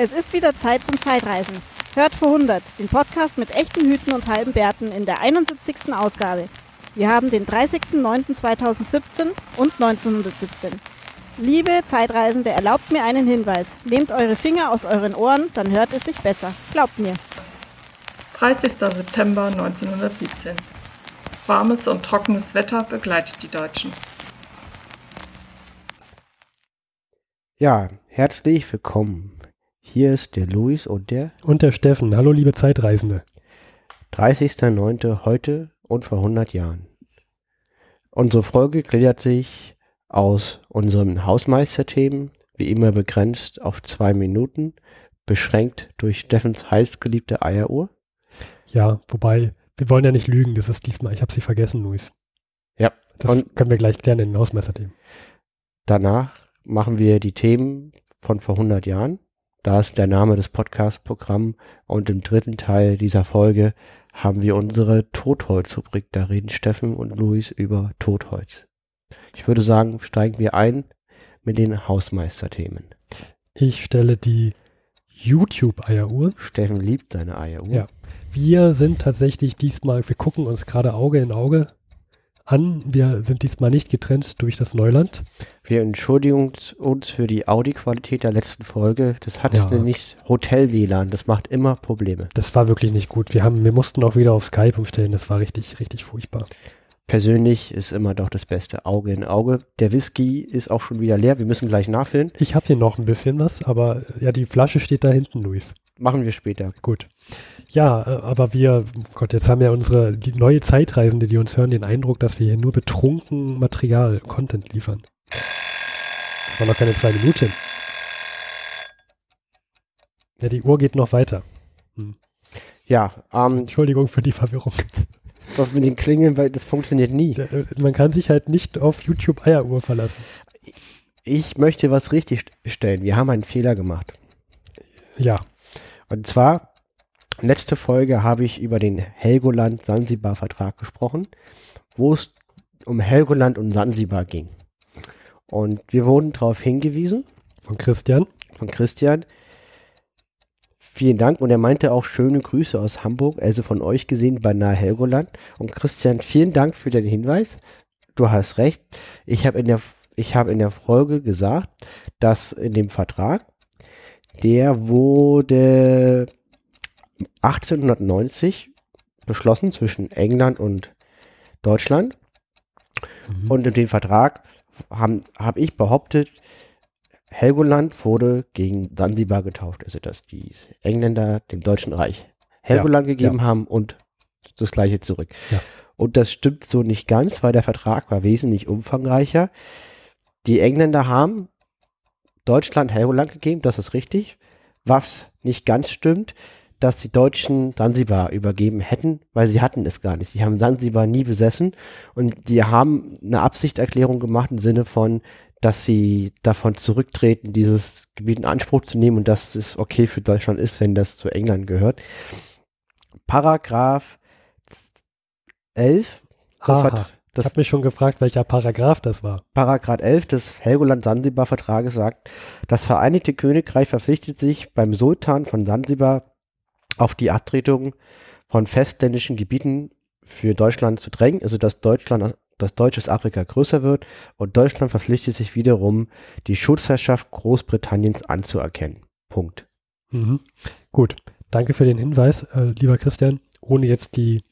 Es ist wieder Zeit zum Zeitreisen. Hört vor 100, den Podcast mit echten Hüten und halben Bärten in der 71. Ausgabe. Wir haben den 30.09.2017 und 1917. Liebe Zeitreisende, erlaubt mir einen Hinweis. Nehmt eure Finger aus euren Ohren, dann hört es sich besser. Glaubt mir. 30. September 1917. Warmes und trockenes Wetter begleitet die Deutschen. Ja, herzlich willkommen. Hier ist der Luis und der Und der Steffen. Hallo, liebe Zeitreisende. 30.09. heute und vor 100 Jahren. Unsere Folge gliedert sich aus unseren Hausmeisterthemen, wie immer begrenzt auf zwei Minuten, beschränkt durch Steffens heißgeliebte Eieruhr. Ja, wobei, wir wollen ja nicht lügen. Das ist diesmal, ich habe sie vergessen, Luis. Ja. Das Und- können wir gleich klären in den Hausmeisterthemen. Danach machen wir die Themen von vor 100 Jahren. Da ist der Name des Podcast-Programms. Und im dritten Teil dieser Folge haben wir unsere Totholz-Rubrik. Da reden Steffen und Luis über Totholz. Ich würde sagen, steigen wir ein mit den Hausmeisterthemen. Ich stelle die YouTube-Eieruhr. Steffen liebt seine Eieruhr. Ja. Wir sind tatsächlich diesmal, wir gucken uns gerade Auge in Auge an. Wir sind diesmal nicht getrennt durch das Neuland. Wir entschuldigen uns für die Audioqualität der letzten Folge. Das hat Ja. nämlich Hotel-WLAN. Das macht immer Probleme. Das war wirklich nicht gut. Wir haben, wir mussten auch wieder auf Skype umstellen. Das war richtig, richtig furchtbar. Persönlich ist immer doch das Beste. Auge in Auge. Der Whisky ist auch schon wieder leer. Wir müssen gleich nachfüllen. Ich habe hier noch ein bisschen was, aber ja, die Flasche steht da hinten, Luis. Machen wir später. Gut. Ja, äh, aber wir, Gott, jetzt haben ja unsere die neue Zeitreisende, die uns hören, den Eindruck, dass wir hier nur betrunken Material, Content liefern. Das waren noch keine zwei Minuten. Ja, die Uhr geht noch weiter. Ja, ähm, Entschuldigung für die Verwirrung. das mit den Klingeln, weil das funktioniert nie. Äh, Man kann sich halt nicht auf YouTube Eieruhr verlassen. Ich möchte was richtig st- stellen. Wir haben einen Fehler gemacht. Ja, Und zwar, letzte Folge habe ich über den Helgoland-Sansibar-Vertrag gesprochen, wo es um Helgoland und Sansibar ging. Und wir wurden darauf hingewiesen von Christian. von Christian. Vielen Dank. Und er meinte auch schöne Grüße aus Hamburg, also von euch gesehen bei Nahe Helgoland. Und Christian, vielen Dank für den Hinweis. Du hast recht. Ich habe in der, ich habe in der Folge gesagt, dass in dem Vertrag, der wurde 1890 beschlossen zwischen England und Deutschland. Mhm. Und in dem Vertrag habe hab ich behauptet, Helgoland wurde gegen Sansibar getauscht. Also dass die Engländer dem Deutschen Reich Helgoland gegeben haben und das gleiche zurück. Ja. Und das stimmt so nicht ganz, weil der Vertrag war wesentlich umfangreicher. Die Engländer haben Deutschland Helgoland gegeben, das ist richtig. Was nicht ganz stimmt, dass die Deutschen Sansibar übergeben hätten, weil sie hatten es gar nicht. Sie haben Sansibar nie besessen und die haben eine Absichterklärung gemacht im Sinne von, dass sie davon zurücktreten, dieses Gebiet in Anspruch zu nehmen und dass es okay für Deutschland ist, wenn das zu England gehört. Paragraph 11, das, Aha. hat, Ich das habe mich schon gefragt, welcher Paragraph das war. Paragraph 11 des Helgoland-Sansibar-Vertrages sagt, das Vereinigte Königreich verpflichtet sich beim Sultan von Sansibar auf die Abtretung von festländischen Gebieten für Deutschland zu drängen, also dass Deutschland, dass deutsches Afrika größer wird und Deutschland verpflichtet sich wiederum, die Schutzherrschaft Großbritanniens anzuerkennen. Punkt. Mhm. Gut, danke für den Hinweis, äh, lieber Christian. Ohne jetzt die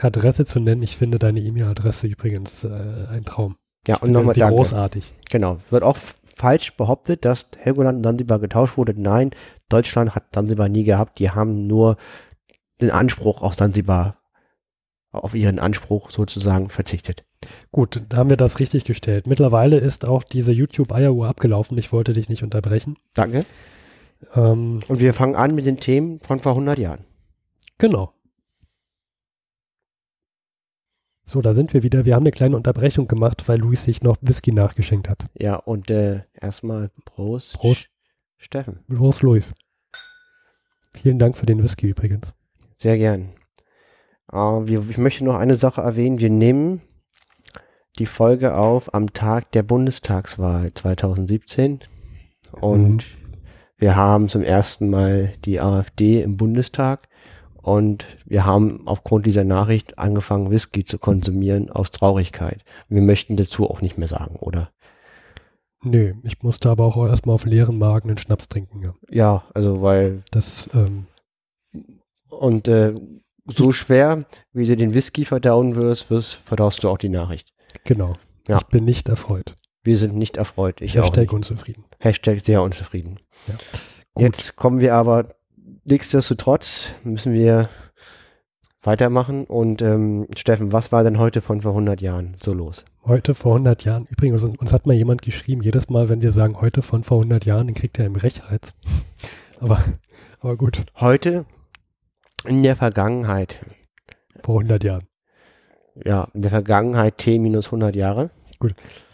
Adresse zu nennen, ich finde deine E-Mail-Adresse übrigens äh, ein Traum. Ja, Ich und nochmal danke. großartig. Genau. Wird auch falsch behauptet, dass Helgoland und Sansibar getauscht wurde. Nein, Deutschland hat Sansibar nie gehabt. Die haben nur den Anspruch auf Sansibar, auf ihren Anspruch sozusagen verzichtet. Gut, da haben wir das richtig gestellt. Mittlerweile ist auch diese YouTube-Eieruhr abgelaufen. Ich wollte dich nicht unterbrechen. Danke. Ähm, Und wir fangen an mit den Themen von vor 100 Jahren. genau. So, da sind wir wieder. Wir haben eine kleine Unterbrechung gemacht, weil Luis sich noch Whisky nachgeschenkt hat. Ja, und äh, erstmal Prost. Prost. Steffen. Los, Luis. Vielen Dank für den Whisky übrigens. Sehr gern. Äh, wir, ich möchte noch eine Sache erwähnen. Wir nehmen die Folge auf am Tag der Bundestagswahl 2017. Und Wir haben zum ersten Mal die AfD im Bundestag und wir haben aufgrund dieser Nachricht angefangen, Whisky zu konsumieren aus Traurigkeit. Wir möchten dazu auch nicht mehr sagen, oder? Nö, ich musste aber auch erstmal auf leeren Magen einen Schnaps trinken. Ja. Ja, also weil Das, ähm, und äh, so schwer, wie du den Whisky verdauen wirst, wirst verdaust du auch die Nachricht. genau. Ja. Ich bin nicht erfreut. Wir sind nicht erfreut. Ich auch Hashtag nicht. unzufrieden. Hashtag sehr unzufrieden. Ja. Jetzt kommen wir aber, nichtsdestotrotz müssen wir weitermachen. Und ähm, Steffen, was war denn heute von vor 100 Jahren so los? Heute vor 100 Jahren. Übrigens, uns, hat mal jemand geschrieben, jedes Mal, wenn wir sagen heute von vor 100 Jahren, dann kriegt er einen Brechreiz. aber, aber gut, Heute in der Vergangenheit. vor 100 Jahren. Ja, in der Vergangenheit T minus 100 Jahre.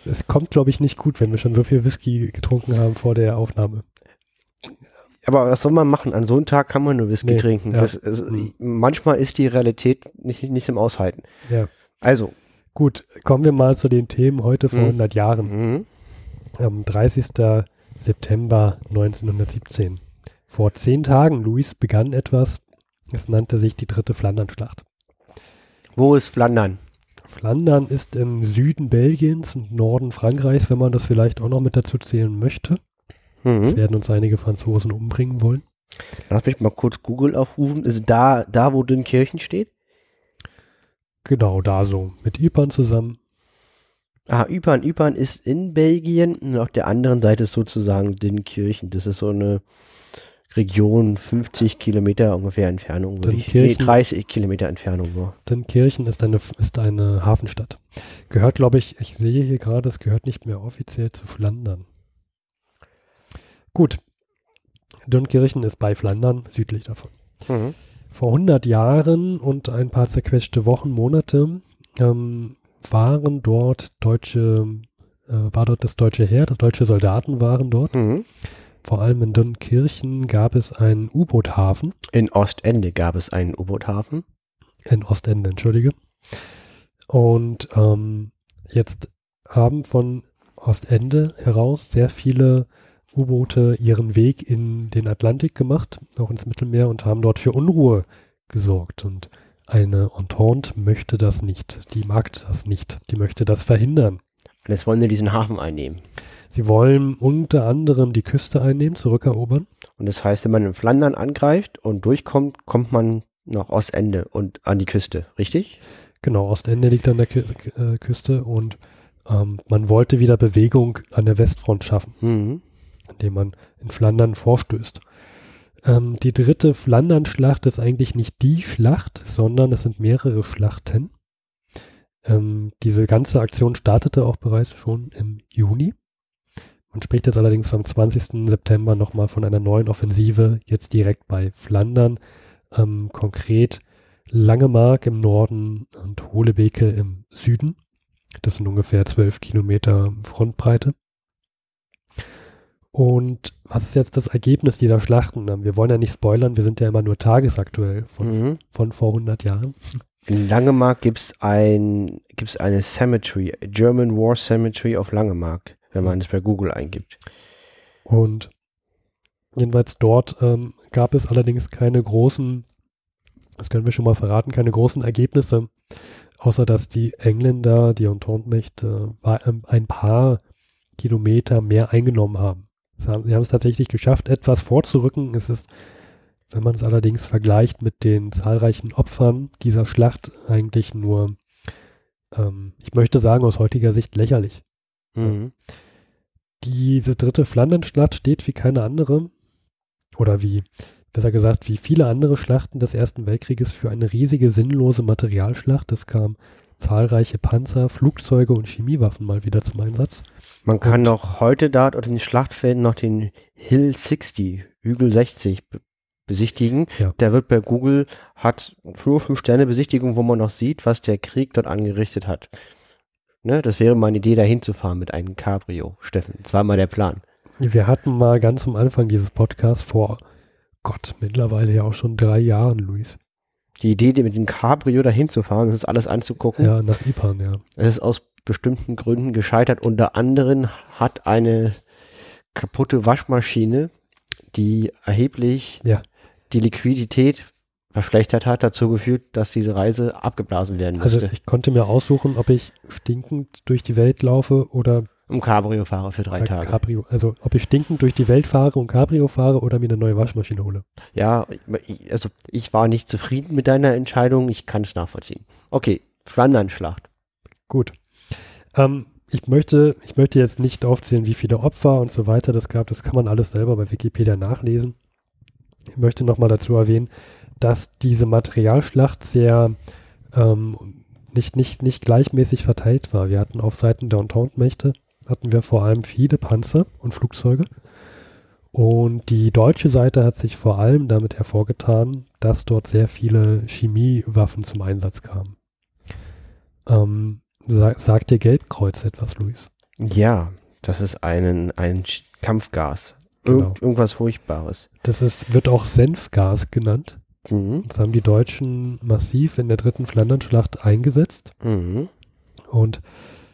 Es kommt, glaube ich, nicht gut, wenn wir schon so viel Whisky getrunken haben vor der Aufnahme. Aber was soll man machen? An so einem Tag kann man nur Whisky Nee, trinken. ja. Das, es, Mhm. Manchmal ist die Realität nicht, nicht im Aushalten. Ja. Also, Gut, kommen wir mal zu den Themen heute vor Mhm. 100 Jahren. mhm. Am 30. September 1917. Vor zehn Tagen, Luis, begann etwas. Es nannte sich die dritte Flandernschlacht. wo ist Flandern? Flandern ist im Süden Belgiens und Norden Frankreichs, wenn man das vielleicht auch noch mit dazu zählen möchte. Es Mhm. werden uns einige Franzosen umbringen wollen. Lass mich mal kurz Google aufrufen. Ist da, da wo Dünkirchen steht? Genau, da so. Mit Ypern zusammen. Ah, Ypern. Ypern ist in Belgien und auf der anderen Seite ist sozusagen Dünkirchen. Das ist so eine Region, 50 Kilometer ungefähr Entfernung. Würde ich, nee, Dünkirchen- 30 Kilometer Entfernung nur. Dünkirchen ist eine, ist eine Hafenstadt. Gehört, glaube ich, ich sehe hier gerade, es gehört nicht mehr offiziell zu Flandern. Gut. Dünkirchen ist bei Flandern, südlich davon. Mhm. Vor 100 Jahren und ein paar zerquetschte Wochen, Monate ähm, waren dort deutsche, äh, war dort das deutsche Heer, das deutsche Soldaten waren dort. Mhm. Vor allem in Dünkirchen gab es einen U-Boot-Hafen, In Ostende gab es einen U-Boot-Hafen. in Ostende, entschuldige. Und ähm, jetzt haben von Ostende heraus sehr viele U-Boote ihren Weg in den Atlantik gemacht, auch ins Mittelmeer und haben dort für Unruhe gesorgt. Und eine Entente möchte das nicht. Die mag das nicht. Die möchte das verhindern. Und jetzt wollen wir diesen Hafen einnehmen. Sie wollen unter anderem die Küste einnehmen, zurückerobern. Und das heißt, wenn man in Flandern angreift und durchkommt, kommt man nach Ostende und an die Küste, richtig? Genau, Ostende liegt an der Kü äh, Küste und ähm, man wollte wieder Bewegung an der Westfront schaffen. Mhm. Indem man in Flandern vorstößt. Ähm, die dritte Flandern-Schlacht ist eigentlich nicht die Schlacht, sondern es sind mehrere Schlachten. Ähm, diese ganze Aktion startete auch bereits schon im Juni. Man spricht jetzt allerdings am 20. September nochmal von einer neuen Offensive, jetzt direkt bei Flandern. Ähm, konkret Langemark im Norden und Holebeke im Süden. Das sind ungefähr 12 Kilometer Frontbreite. Und was ist jetzt das Ergebnis dieser Schlachten? Wir wollen ja nicht spoilern, wir sind ja immer nur tagesaktuell von, Mhm. von vor 100 Jahren. In Langemark gibt es ein, gibt's eine Cemetery, German War Cemetery of Langemark, wenn man es bei Google eingibt. Und jedenfalls dort ähm, gab es allerdings keine großen, das können wir schon mal verraten, keine großen Ergebnisse, außer dass die Engländer, die Entente-Mächte, äh, ähm, ein paar Kilometer mehr eingenommen haben. Sie haben, es tatsächlich geschafft, etwas vorzurücken. Es ist, wenn man es allerdings vergleicht mit den zahlreichen Opfern dieser Schlacht, eigentlich nur, ähm, ich möchte sagen, aus heutiger Sicht lächerlich. Mhm. Diese dritte Flandernschlacht steht wie keine andere, oder wie, besser gesagt, wie viele andere Schlachten des Ersten Weltkrieges für eine riesige sinnlose Materialschlacht. Es kamen zahlreiche Panzer, Flugzeuge und Chemiewaffen mal wieder zum Einsatz. Man kann Und- noch heute dort auf den Schlachtfelden noch den Hill 60, Hügel 60 be besichtigen. Ja. Der wird bei Google, hat nur fünf Sterne Besichtigung, wo man noch sieht, was der Krieg dort angerichtet hat. Ne, das wäre meine Idee, da hinzufahren mit einem Cabrio, Steffen. Das war mal der Plan. Wir hatten mal ganz am Anfang dieses Podcasts vor, Gott, mittlerweile ja auch schon drei Jahren, Luis. Die Idee, mit dem Cabrio da hinzufahren, das alles anzugucken, Ja, nach Ipan, ja. es ist aus bestimmten Gründen gescheitert. Unter anderem hat eine kaputte Waschmaschine die erheblich Ja. die Liquidität verschlechtert hat, dazu geführt, dass diese Reise abgeblasen werden Also musste. ich konnte mir aussuchen, ob ich stinkend durch die Welt laufe oder um Cabrio fahre für drei bei Tage. Cabrio. Also ob ich stinkend durch die Welt fahre und Cabrio fahre oder mir eine neue Waschmaschine hole. Ja, ich- also ich war nicht zufrieden mit deiner Entscheidung, ich kann es nachvollziehen. Okay, Flandernschlacht. Gut. Ähm, ich möchte, ich möchte jetzt nicht aufzählen, wie viele Opfer und so weiter das gab. Das kann man alles selber bei Wikipedia nachlesen. Ich möchte nochmal dazu erwähnen, dass diese Materialschlacht sehr ähm, nicht, nicht, nicht gleichmäßig verteilt war. Wir hatten auf Seiten der Entente-Mächte hatten wir vor allem viele Panzer und Flugzeuge. Und die deutsche Seite hat sich vor allem damit hervorgetan, dass dort sehr viele Chemiewaffen zum Einsatz kamen. Ähm, sa sagt dir Gelbkreuz etwas, Luis? Ja, das ist einen, ein Kampfgas. Irgend, Genau. Irgendwas Furchtbares. Das ist, wird auch Senfgas genannt. Mhm. Das haben die Deutschen massiv in der dritten Flandernschlacht eingesetzt. Mhm. Und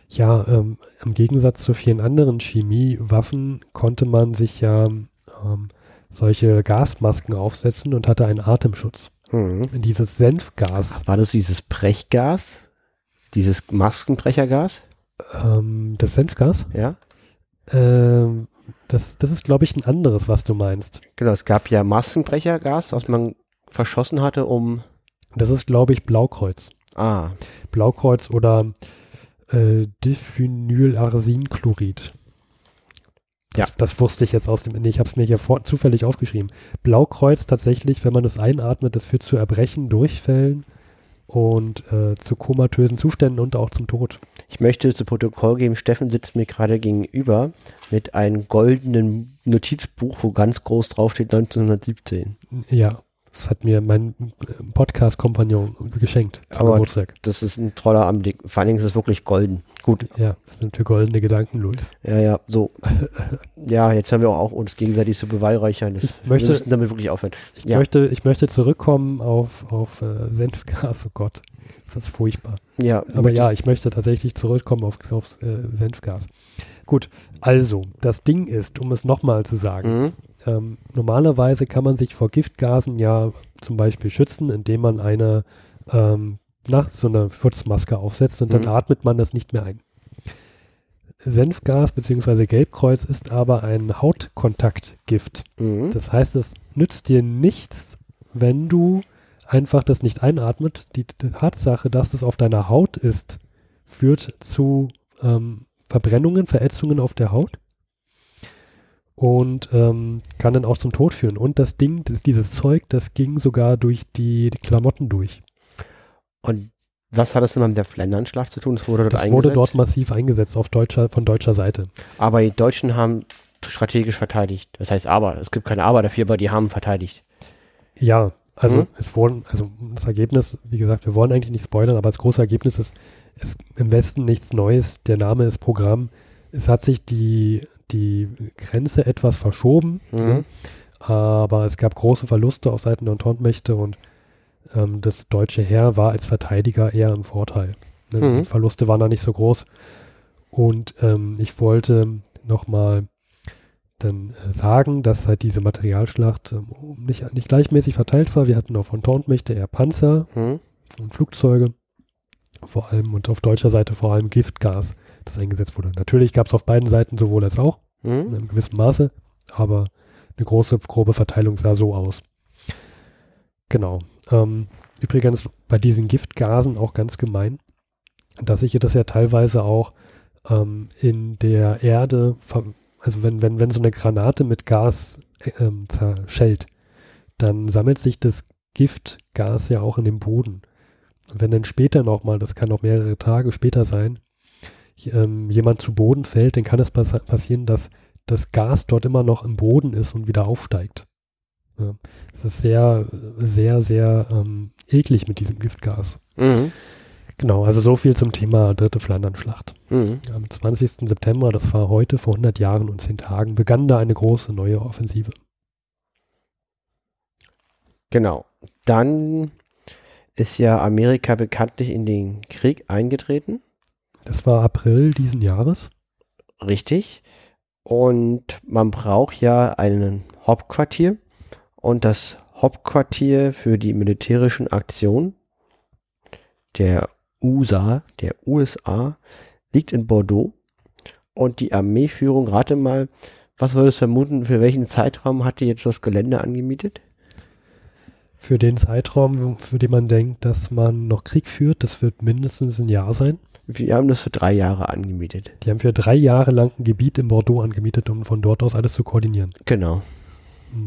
ja, ähm, im Gegensatz zu vielen anderen Chemiewaffen konnte man sich ja ähm, solche Gasmasken aufsetzen und hatte einen Atemschutz. Mhm. Dieses Senfgas, War das dieses Brechgas? Dieses Maskenbrechergas? ähm, das Senfgas, Ja? ähm, das, das ist, glaube ich, ein anderes, was du meinst. Genau, es gab ja Maskenbrechergas, was man verschossen hatte, um. Das ist, glaube ich, Blaukreuz. Ah, Blaukreuz oder äh, Diphenylarsinchlorid. Das, Ja. das wusste ich jetzt aus dem, nee, ich habe es mir hier vor, zufällig aufgeschrieben. Blaukreuz tatsächlich, wenn man es einatmet, das führt zu Erbrechen, Durchfällen und äh, zu komatösen Zuständen und auch zum Tod. ich möchte zu Protokoll geben, Steffen sitzt mir gerade gegenüber mit einem goldenen Notizbuch, wo ganz groß draufsteht 1917. Ja, das hat mir mein Podcast-Kompagnon geschenkt zum Aber- Geburtstag. Das ist ein toller Anblick. Vor allen Dingen ist es wirklich golden. Gut, Ja, das sind für goldene Gedanken, Luis. ja, ja, so. ja, jetzt haben wir auch uns gegenseitig zu beweihräuchern. Das, Ich möchte- wir müssen damit wirklich aufhören. Ich, Ja. möchte, ich möchte zurückkommen auf, auf äh, Senfgas, oh Gott, ist das furchtbar. Ja, Aber ja, ich möchte tatsächlich zurückkommen auf, auf äh, Senfgas. Gut, also, das Ding ist, um es nochmal zu sagen, Mhm. Ähm, normalerweise kann man sich vor Giftgasen ja zum Beispiel schützen, indem man eine, ähm, na, so eine Schutzmaske aufsetzt und dann Mhm. atmet man das nicht mehr ein. Senfgas bzw. Gelbkreuz ist aber ein Hautkontaktgift. Mhm. Das heißt, es nützt dir nichts, wenn du einfach das nicht einatmet. Die, Tatsache, dass es auf deiner Haut ist, führt zu ähm, Verbrennungen, Verätzungen auf der Haut und ähm, kann dann auch zum Tod führen. Und das Ding, das, dieses Zeug, das ging sogar durch die, die Klamotten durch. Und was hat das denn mit der Flandernschlacht zu tun? Es wurde dort Das eingesetzt. wurde dort massiv eingesetzt auf deutscher, von deutscher Seite. aber die Deutschen haben strategisch verteidigt. Das heißt aber, es gibt keine Aber dafür, aber die haben verteidigt. Ja, also Mhm. es wurden, also das Ergebnis, wie gesagt, wir wollen eigentlich nicht spoilern, aber das große Ergebnis ist, ist im Westen nichts Neues. Der Name ist Programm. Es hat sich die, die Grenze etwas verschoben, Mhm. ne? aber es gab große Verluste auf Seiten der Entente-Mächte und ähm, das deutsche Heer war als Verteidiger eher im Vorteil. Also Mhm. Die Verluste waren da nicht so groß. Und ähm, ich wollte nochmal dann äh, sagen, dass halt diese Materialschlacht ähm, nicht, nicht gleichmäßig verteilt war. Wir hatten auf Entente-Mächte eher Panzer Mhm. und Flugzeuge vor allem und auf deutscher Seite vor allem Giftgas, das eingesetzt wurde. Natürlich gab es auf beiden Seiten sowohl als auch in Mhm. einem gewissen Maße, aber eine große, grobe Verteilung sah so aus. Genau. Ähm, übrigens bei diesen Giftgasen auch ganz gemein, dass sich das ja teilweise auch ähm, in der Erde, also wenn, wenn, wenn so eine Granate mit Gas äh, ähm, zerschellt, dann sammelt sich das Giftgas ja auch in dem Boden. Und wenn dann später nochmal, das kann auch mehrere Tage später sein, ähm, jemand zu Boden fällt, dann kann es pass passieren, dass das Gas dort immer noch im Boden ist und wieder aufsteigt. Ja, das ist sehr, sehr, sehr ähm, eklig mit diesem Giftgas. Mhm. Genau, also so viel zum Thema dritte Flandernschlacht. Mhm. Am 20. September, das war heute vor 100 Jahren und 10 Tagen, begann da eine große neue Offensive. Genau. Dann ist ja Amerika bekanntlich in den Krieg eingetreten. Das war April diesen Jahres. Richtig. Und man braucht ja einen Hauptquartier und das Hauptquartier für die militärischen Aktionen der USA, der USA, liegt in Bordeaux und die Armeeführung, rate mal, was würdest du vermuten, für welchen Zeitraum hat die jetzt das Gelände angemietet? Für den Zeitraum, für den man denkt, dass man noch Krieg führt, das wird mindestens ein Jahr sein. Wir haben das für drei Jahre angemietet. Die haben für drei Jahre lang ein Gebiet in Bordeaux angemietet, um von dort aus alles zu koordinieren. Genau.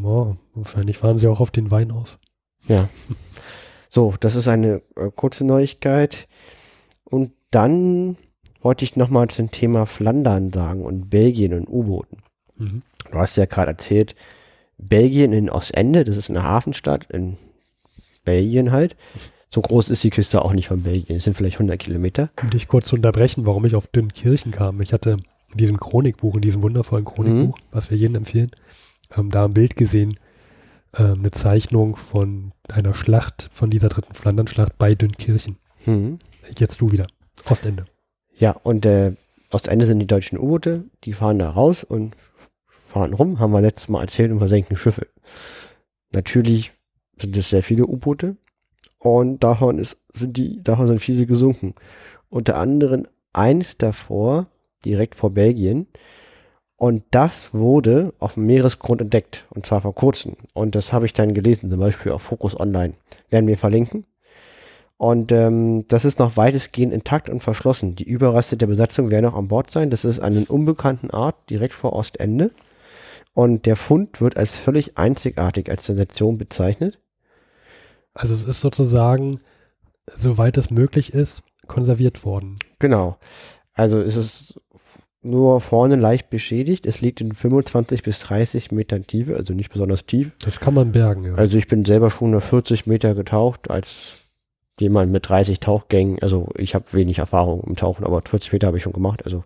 Ja, wahrscheinlich fahren sie auch auf den Wein aus. Ja. So, das ist eine äh, kurze Neuigkeit. Und dann wollte ich nochmal zum Thema Flandern sagen und Belgien und U-Booten. Mhm. Du hast ja gerade erzählt, Belgien in Ostende, das ist eine Hafenstadt in Belgien halt. So groß ist die Küste auch nicht von Belgien, es sind vielleicht 100 Kilometer. Um dich kurz zu unterbrechen, warum ich auf Dünnkirchen kam. Ich hatte in diesem Chronikbuch, in diesem wundervollen Chronikbuch, was wir jedem empfehlen, ähm, da ein Bild gesehen, äh, eine Zeichnung von einer Schlacht, von dieser dritten Flandernschlacht bei Dünnkirchen. Mhm. Jetzt du wieder. Ostende. Ja, und äh, Ostende sind die deutschen U-Boote, die fahren da raus und fahren rum, haben wir letztes Mal erzählt und versenken Schiffe. Natürlich sind es sehr viele U-Boote und davon ist, sind die, davon sind viele gesunken. Unter anderem eins davor, direkt vor Belgien. Und das wurde auf dem Meeresgrund entdeckt. Und zwar vor kurzem. Und das habe ich dann gelesen, zum Beispiel auf Focus Online. Werden wir verlinken. Und ähm, das ist noch weitestgehend intakt und verschlossen. Die Überreste der Besatzung werden noch an Bord sein. Das ist eine unbekannten Art, direkt vor Ostende. Und der Fund wird als völlig einzigartig als Sensation bezeichnet. Also es ist sozusagen, soweit es möglich ist, konserviert worden. Genau. Also es ist nur vorne leicht beschädigt. Es liegt in 25 bis 30 Metern Tiefe, also nicht besonders tief. Das kann man bergen, ja. Also ich bin selber schon nur 40 Meter getaucht, als jemand mit 30 Tauchgängen. Also ich habe wenig Erfahrung im Tauchen, aber 40 Meter habe ich schon gemacht. Also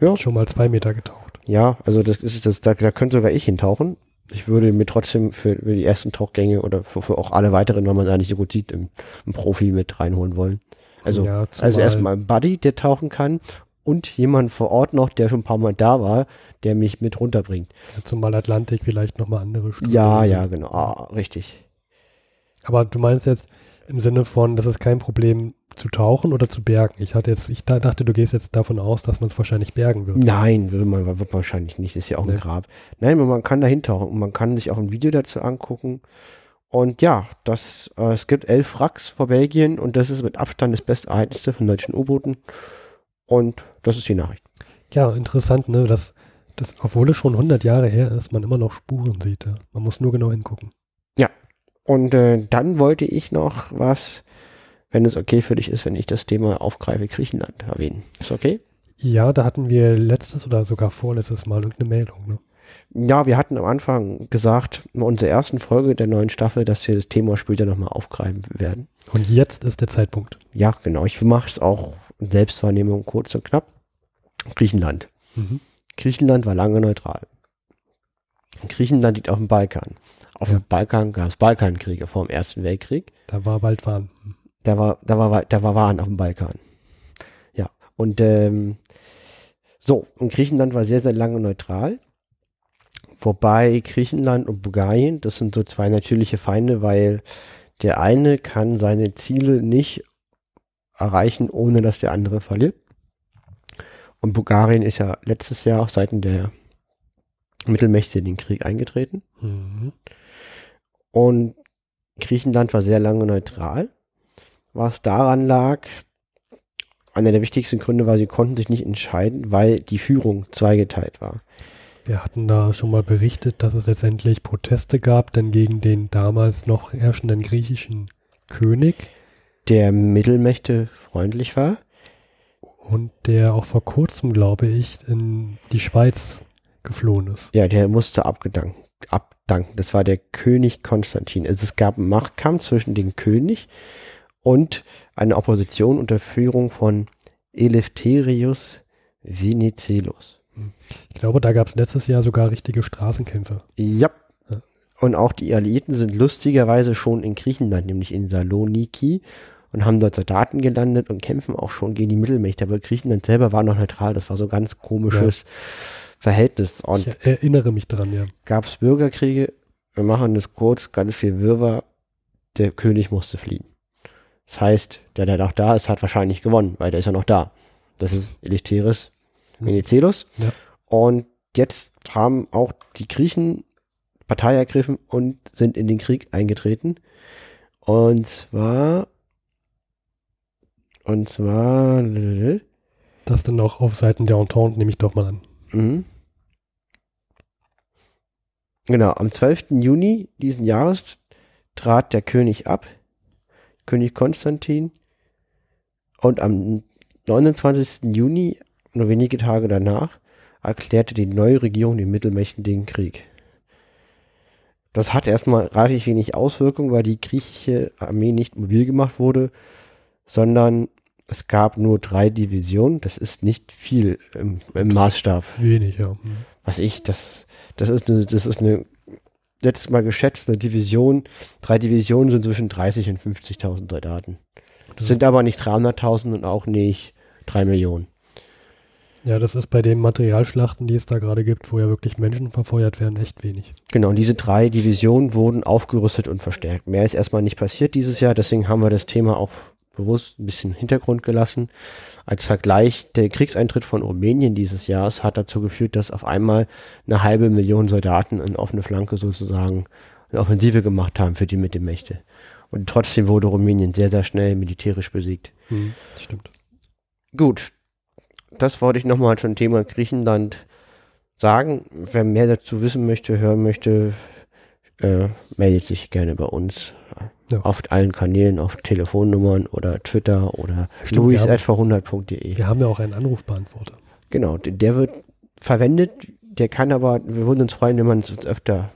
ja, Schon mal zwei Meter getaucht. ja, also das ist das, da, da könnte sogar ich hintauchen. Ich würde mir trotzdem für, für die ersten Tauchgänge oder für, für auch alle weiteren, weil man da nicht so gut sieht, im, im Profi mit reinholen wollen. Also, Ja, also erstmal ein Buddy, der tauchen kann und jemand vor Ort noch, der schon ein paar Mal da war, der mich mit runterbringt. Zumal Atlantik vielleicht nochmal andere Strömungen Ja, sind. ja, genau. Ah, richtig. Aber du meinst jetzt im Sinne von, das ist kein Problem zu tauchen oder zu bergen. Ich hatte jetzt, ich da- dachte, du gehst jetzt davon aus, dass man es wahrscheinlich bergen wird. Nein, will man, wird man wahrscheinlich nicht. Ist ja auch ein Nee. Grab. Nein, aber man kann da hintauchen und man kann sich auch ein Video dazu angucken. Und ja, das, äh, es gibt elf Wracks vor Belgien und das ist mit Abstand das besteigneiste von deutschen U-Booten. Und das ist die Nachricht. Ja, interessant, ne, dass, dass, obwohl es schon 100 Jahre her ist, man immer noch Spuren sieht. Ja. Man muss nur genau hingucken. Und äh, dann wollte ich noch was, wenn es okay für dich ist, wenn ich das Thema aufgreife, Griechenland erwähnen. Ist okay? Ja, da hatten wir letztes oder sogar vorletztes Mal irgendeine Meldung. Ne? Ja, wir hatten am Anfang gesagt, in unserer ersten Folge der neuen Staffel, dass wir das Thema später nochmal aufgreifen werden. Und jetzt ist der Zeitpunkt. Ja, genau. Ich mache es auch in Selbstwahrnehmung kurz und knapp. Griechenland. Mhm. Griechenland war lange neutral. Griechenland liegt auf dem Balkan. Auf Ja. dem Balkan gab es Balkankriege vor dem Ersten Weltkrieg. Da war bald Wahn. Da war, da war, da war Waren auf dem Balkan. Ja. Und ähm, so, und Griechenland war sehr, sehr lange neutral. Wobei Griechenland und Bulgarien, das sind so zwei natürliche Feinde, weil der eine kann seine Ziele nicht erreichen, ohne dass der andere verliert. Und Bulgarien ist ja letztes Jahr auf Seiten der Mittelmächte in den Krieg eingetreten. Mhm. Und Griechenland war sehr lange neutral, was daran lag, einer der wichtigsten Gründe war, sie konnten sich nicht entscheiden, weil die Führung zweigeteilt war. Wir hatten da schon mal berichtet, dass es letztendlich Proteste gab, denn gegen den damals noch herrschenden griechischen König Der Mittelmächte freundlich war. und der auch vor kurzem, glaube ich, in die Schweiz geflohen ist. Ja, der musste abgedankt, abdanken. Das war der König Konstantin. Also es gab einen Machtkampf zwischen dem König und einer Opposition unter Führung von Eleftherius Venizelos. Ich glaube, da gab es letztes Jahr sogar richtige Straßenkämpfe. Ja. Ja. Und auch die Alliierten sind lustigerweise schon in Griechenland, nämlich in Saloniki, und haben dort Soldaten gelandet und kämpfen auch schon gegen die Mittelmächte. Aber Griechenland selber war noch neutral. Das war so ganz komisches Verhältnis. Und ich erinnere mich dran, ja. gab es Bürgerkriege. Wir machen das kurz, ganz viel Wirrwarr. Der König musste fliehen. Das heißt, der, der noch da ist, hat wahrscheinlich gewonnen, weil der ist ja noch da. Das ist Eleftheris Venizelos. Ja. Und jetzt haben auch die Griechen Partei ergriffen und sind in den Krieg eingetreten. Und zwar, und zwar, Das dann auch auf Seiten der Entente nehme ich doch mal an. mhm. genau, am 12. Juni diesen Jahres trat der König ab, König Konstantin, und am 29. Juni, nur wenige Tage danach, erklärte die neue Regierung den Mittelmächten den Krieg. Das hat erstmal relativ wenig Auswirkungen, weil die griechische Armee nicht mobil gemacht wurde, sondern es gab nur drei Divisionen. Das ist nicht viel im, im Maßstab. Wenig, ja. Was ich, das, das ist eine, das ist eine, letztes Mal geschätzt, eine Division. Drei Divisionen sind zwischen 30 und 50.000 Soldaten. Das sind aber nicht 300.000 und auch nicht drei Millionen. Ja, das ist bei den Materialschlachten, die es da gerade gibt, wo ja wirklich Menschen verfeuert werden, echt wenig. Genau, und diese drei Divisionen wurden aufgerüstet und verstärkt. Mehr ist erstmal nicht passiert dieses Jahr, deswegen haben wir das Thema auch bewusst ein bisschen Hintergrund gelassen. Als Vergleich, der Kriegseintritt von Rumänien dieses Jahres hat dazu geführt, dass auf einmal eine halbe Million Soldaten in offene Flanke sozusagen eine Offensive gemacht haben für die Mittelmächte. Und trotzdem wurde Rumänien sehr, sehr schnell militärisch besiegt. Hm, das stimmt. Gut, das wollte ich nochmal zum Thema Griechenland sagen. Wer mehr dazu wissen möchte, hören möchte, äh, meldet sich gerne bei uns. Ja. Auf allen Kanälen, auf Telefonnummern oder Twitter oder Stimmt, wir haben- luis.verhundert.de. Wir haben ja auch einen Anrufbeantworter. Genau, der wird verwendet, der kann aber, wir würden uns freuen, wenn man es uns öfter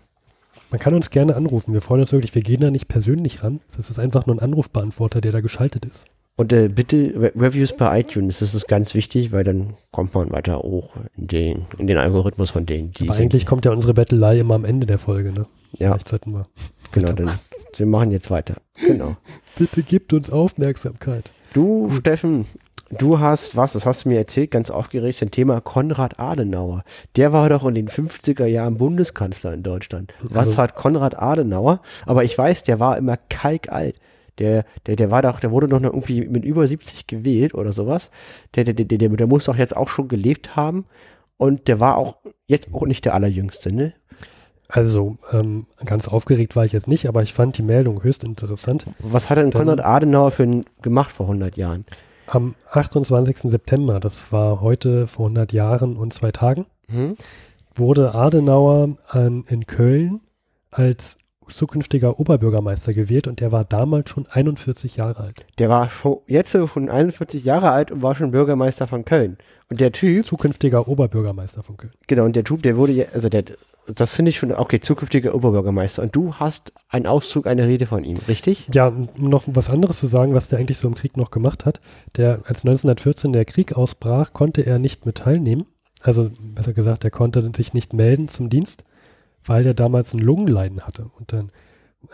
Man kann uns gerne anrufen. Wir freuen uns wirklich. Wir gehen da nicht persönlich ran. Das ist einfach nur ein Anrufbeantworter, der da geschaltet ist. Und äh, bitte Re Reviews bei iTunes, das ist ganz wichtig, weil dann kommt man weiter hoch in den, in den Algorithmus von denen, die Aber eigentlich kommt ja unsere Bettelei immer am Ende der Folge, ne? ja, Vielleicht sollten wir. genau, dann, wir machen jetzt weiter. Genau. Bitte gebt uns Aufmerksamkeit. Du, Steffen, du hast was, das hast du mir erzählt, ganz aufgeregt, ein Thema Konrad Adenauer. Der war doch in den 50er Jahren Bundeskanzler in Deutschland. Was Also- hat Konrad Adenauer? Aber ich weiß, der war immer kalkalt. Der, der, der war doch, der wurde doch noch irgendwie mit über 70 gewählt oder sowas. Der, der, der, der, der muss doch jetzt auch schon gelebt haben. Und der war auch jetzt auch nicht der allerjüngste, ne? Also, ähm, ganz aufgeregt war ich jetzt nicht, aber ich fand die Meldung höchst interessant. Was hat denn Dann- Konrad Adenauer für ein, gemacht vor 100 Jahren? Am 28. September, das war heute vor 100 Jahren und zwei Tagen, Hm? wurde Adenauer an, in Köln als zukünftiger Oberbürgermeister gewählt und der war damals schon 41 Jahre alt. Der war schon, jetzt schon 41 Jahre alt und war schon Bürgermeister von Köln. Und der Typ, Zukünftiger Oberbürgermeister von Köln. genau, und der Typ, der wurde, ja- also der, das finde ich schon, okay, zukünftiger Oberbürgermeister. Und du hast einen Auszug, eine Rede von ihm, richtig? Ja, um noch was anderes zu sagen, was der eigentlich so im Krieg noch gemacht hat. Der, als 1914 der Krieg ausbrach, konnte er nicht mit teilnehmen. Also, besser gesagt, er konnte sich nicht melden zum Dienst, weil er damals ein Lungenleiden hatte. Und dann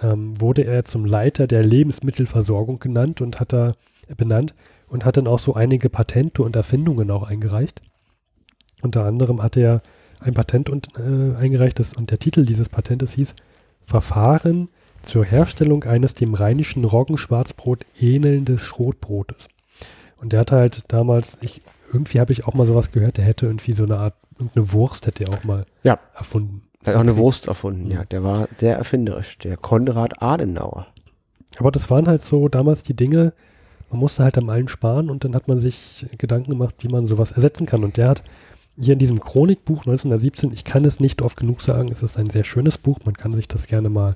ähm, wurde er zum Leiter der Lebensmittelversorgung genannt und hat da benannt und hat dann auch so einige Patente und Erfindungen auch eingereicht. Unter anderem hat er ein Patent und, äh, eingereicht das, und der Titel dieses Patentes hieß Verfahren zur Herstellung eines dem rheinischen Roggenschwarzbrot ähnelndes Schrotbrotes. Und der hatte halt damals, ich, irgendwie habe ich auch mal sowas gehört, der hätte irgendwie so eine Art, irgendeine Wurst hätte er auch mal Ja. erfunden. Der hat auch eine. Wurst erfunden, ja. Der war sehr erfinderisch. Der Konrad Adenauer. Aber das waren halt so damals die Dinge, man musste halt am allen sparen und dann hat man sich Gedanken gemacht, wie man sowas ersetzen kann. Und der hat hier in diesem Chronikbuch 1917, ich kann es nicht oft genug sagen, es ist ein sehr schönes Buch, man kann sich das gerne mal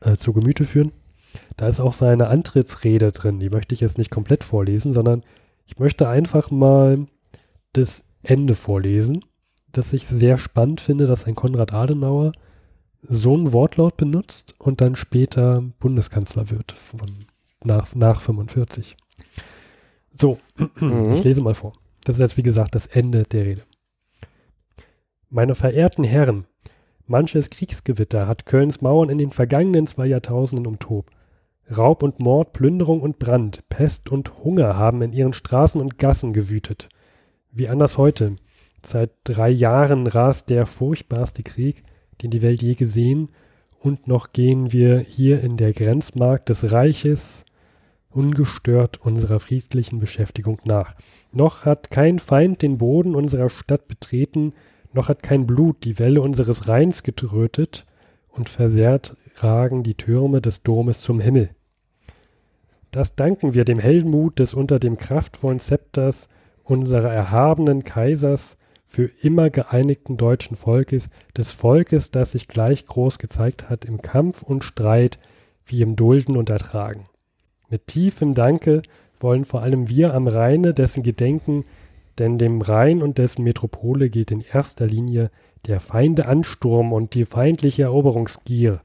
äh, zu Gemüte führen. Da ist auch seine Antrittsrede drin, die möchte ich jetzt nicht komplett vorlesen, sondern ich möchte einfach mal das Ende vorlesen, das ich sehr spannend finde, dass ein Konrad Adenauer so ein Wortlaut benutzt und dann später Bundeskanzler wird von nach, nach 45. So, Mhm. ich lese mal vor. Das ist jetzt, wie gesagt, das Ende der Rede. Meine verehrten Herren, manches Kriegsgewitter hat Kölns Mauern in den vergangenen zwei Jahrtausenden umtobt. Raub und Mord, Plünderung und Brand, Pest und Hunger haben in ihren Straßen und Gassen gewütet. Wie anders heute. Seit drei Jahren rast der furchtbarste Krieg, den die Welt je gesehen, und noch gehen wir hier in der Grenzmark des Reiches ungestört unserer friedlichen Beschäftigung nach. Noch hat kein Feind den Boden unserer Stadt betreten, noch hat kein Blut die Welle unseres Rheins getrötet, und versehrt ragen die Türme des Domes zum Himmel. Das danken wir dem Heldenmut des unter dem kraftvollen Zepters unserer erhabenen Kaisers für immer geeinigten deutschen Volkes, des Volkes, das sich gleich groß gezeigt hat im Kampf und Streit wie im Dulden und Ertragen. Mit tiefem Danke wollen vor allem wir am Rheine dessen gedenken, denn dem Rhein und dessen Metropole geht in erster Linie der Feinde Ansturm und die feindliche Eroberungsgier.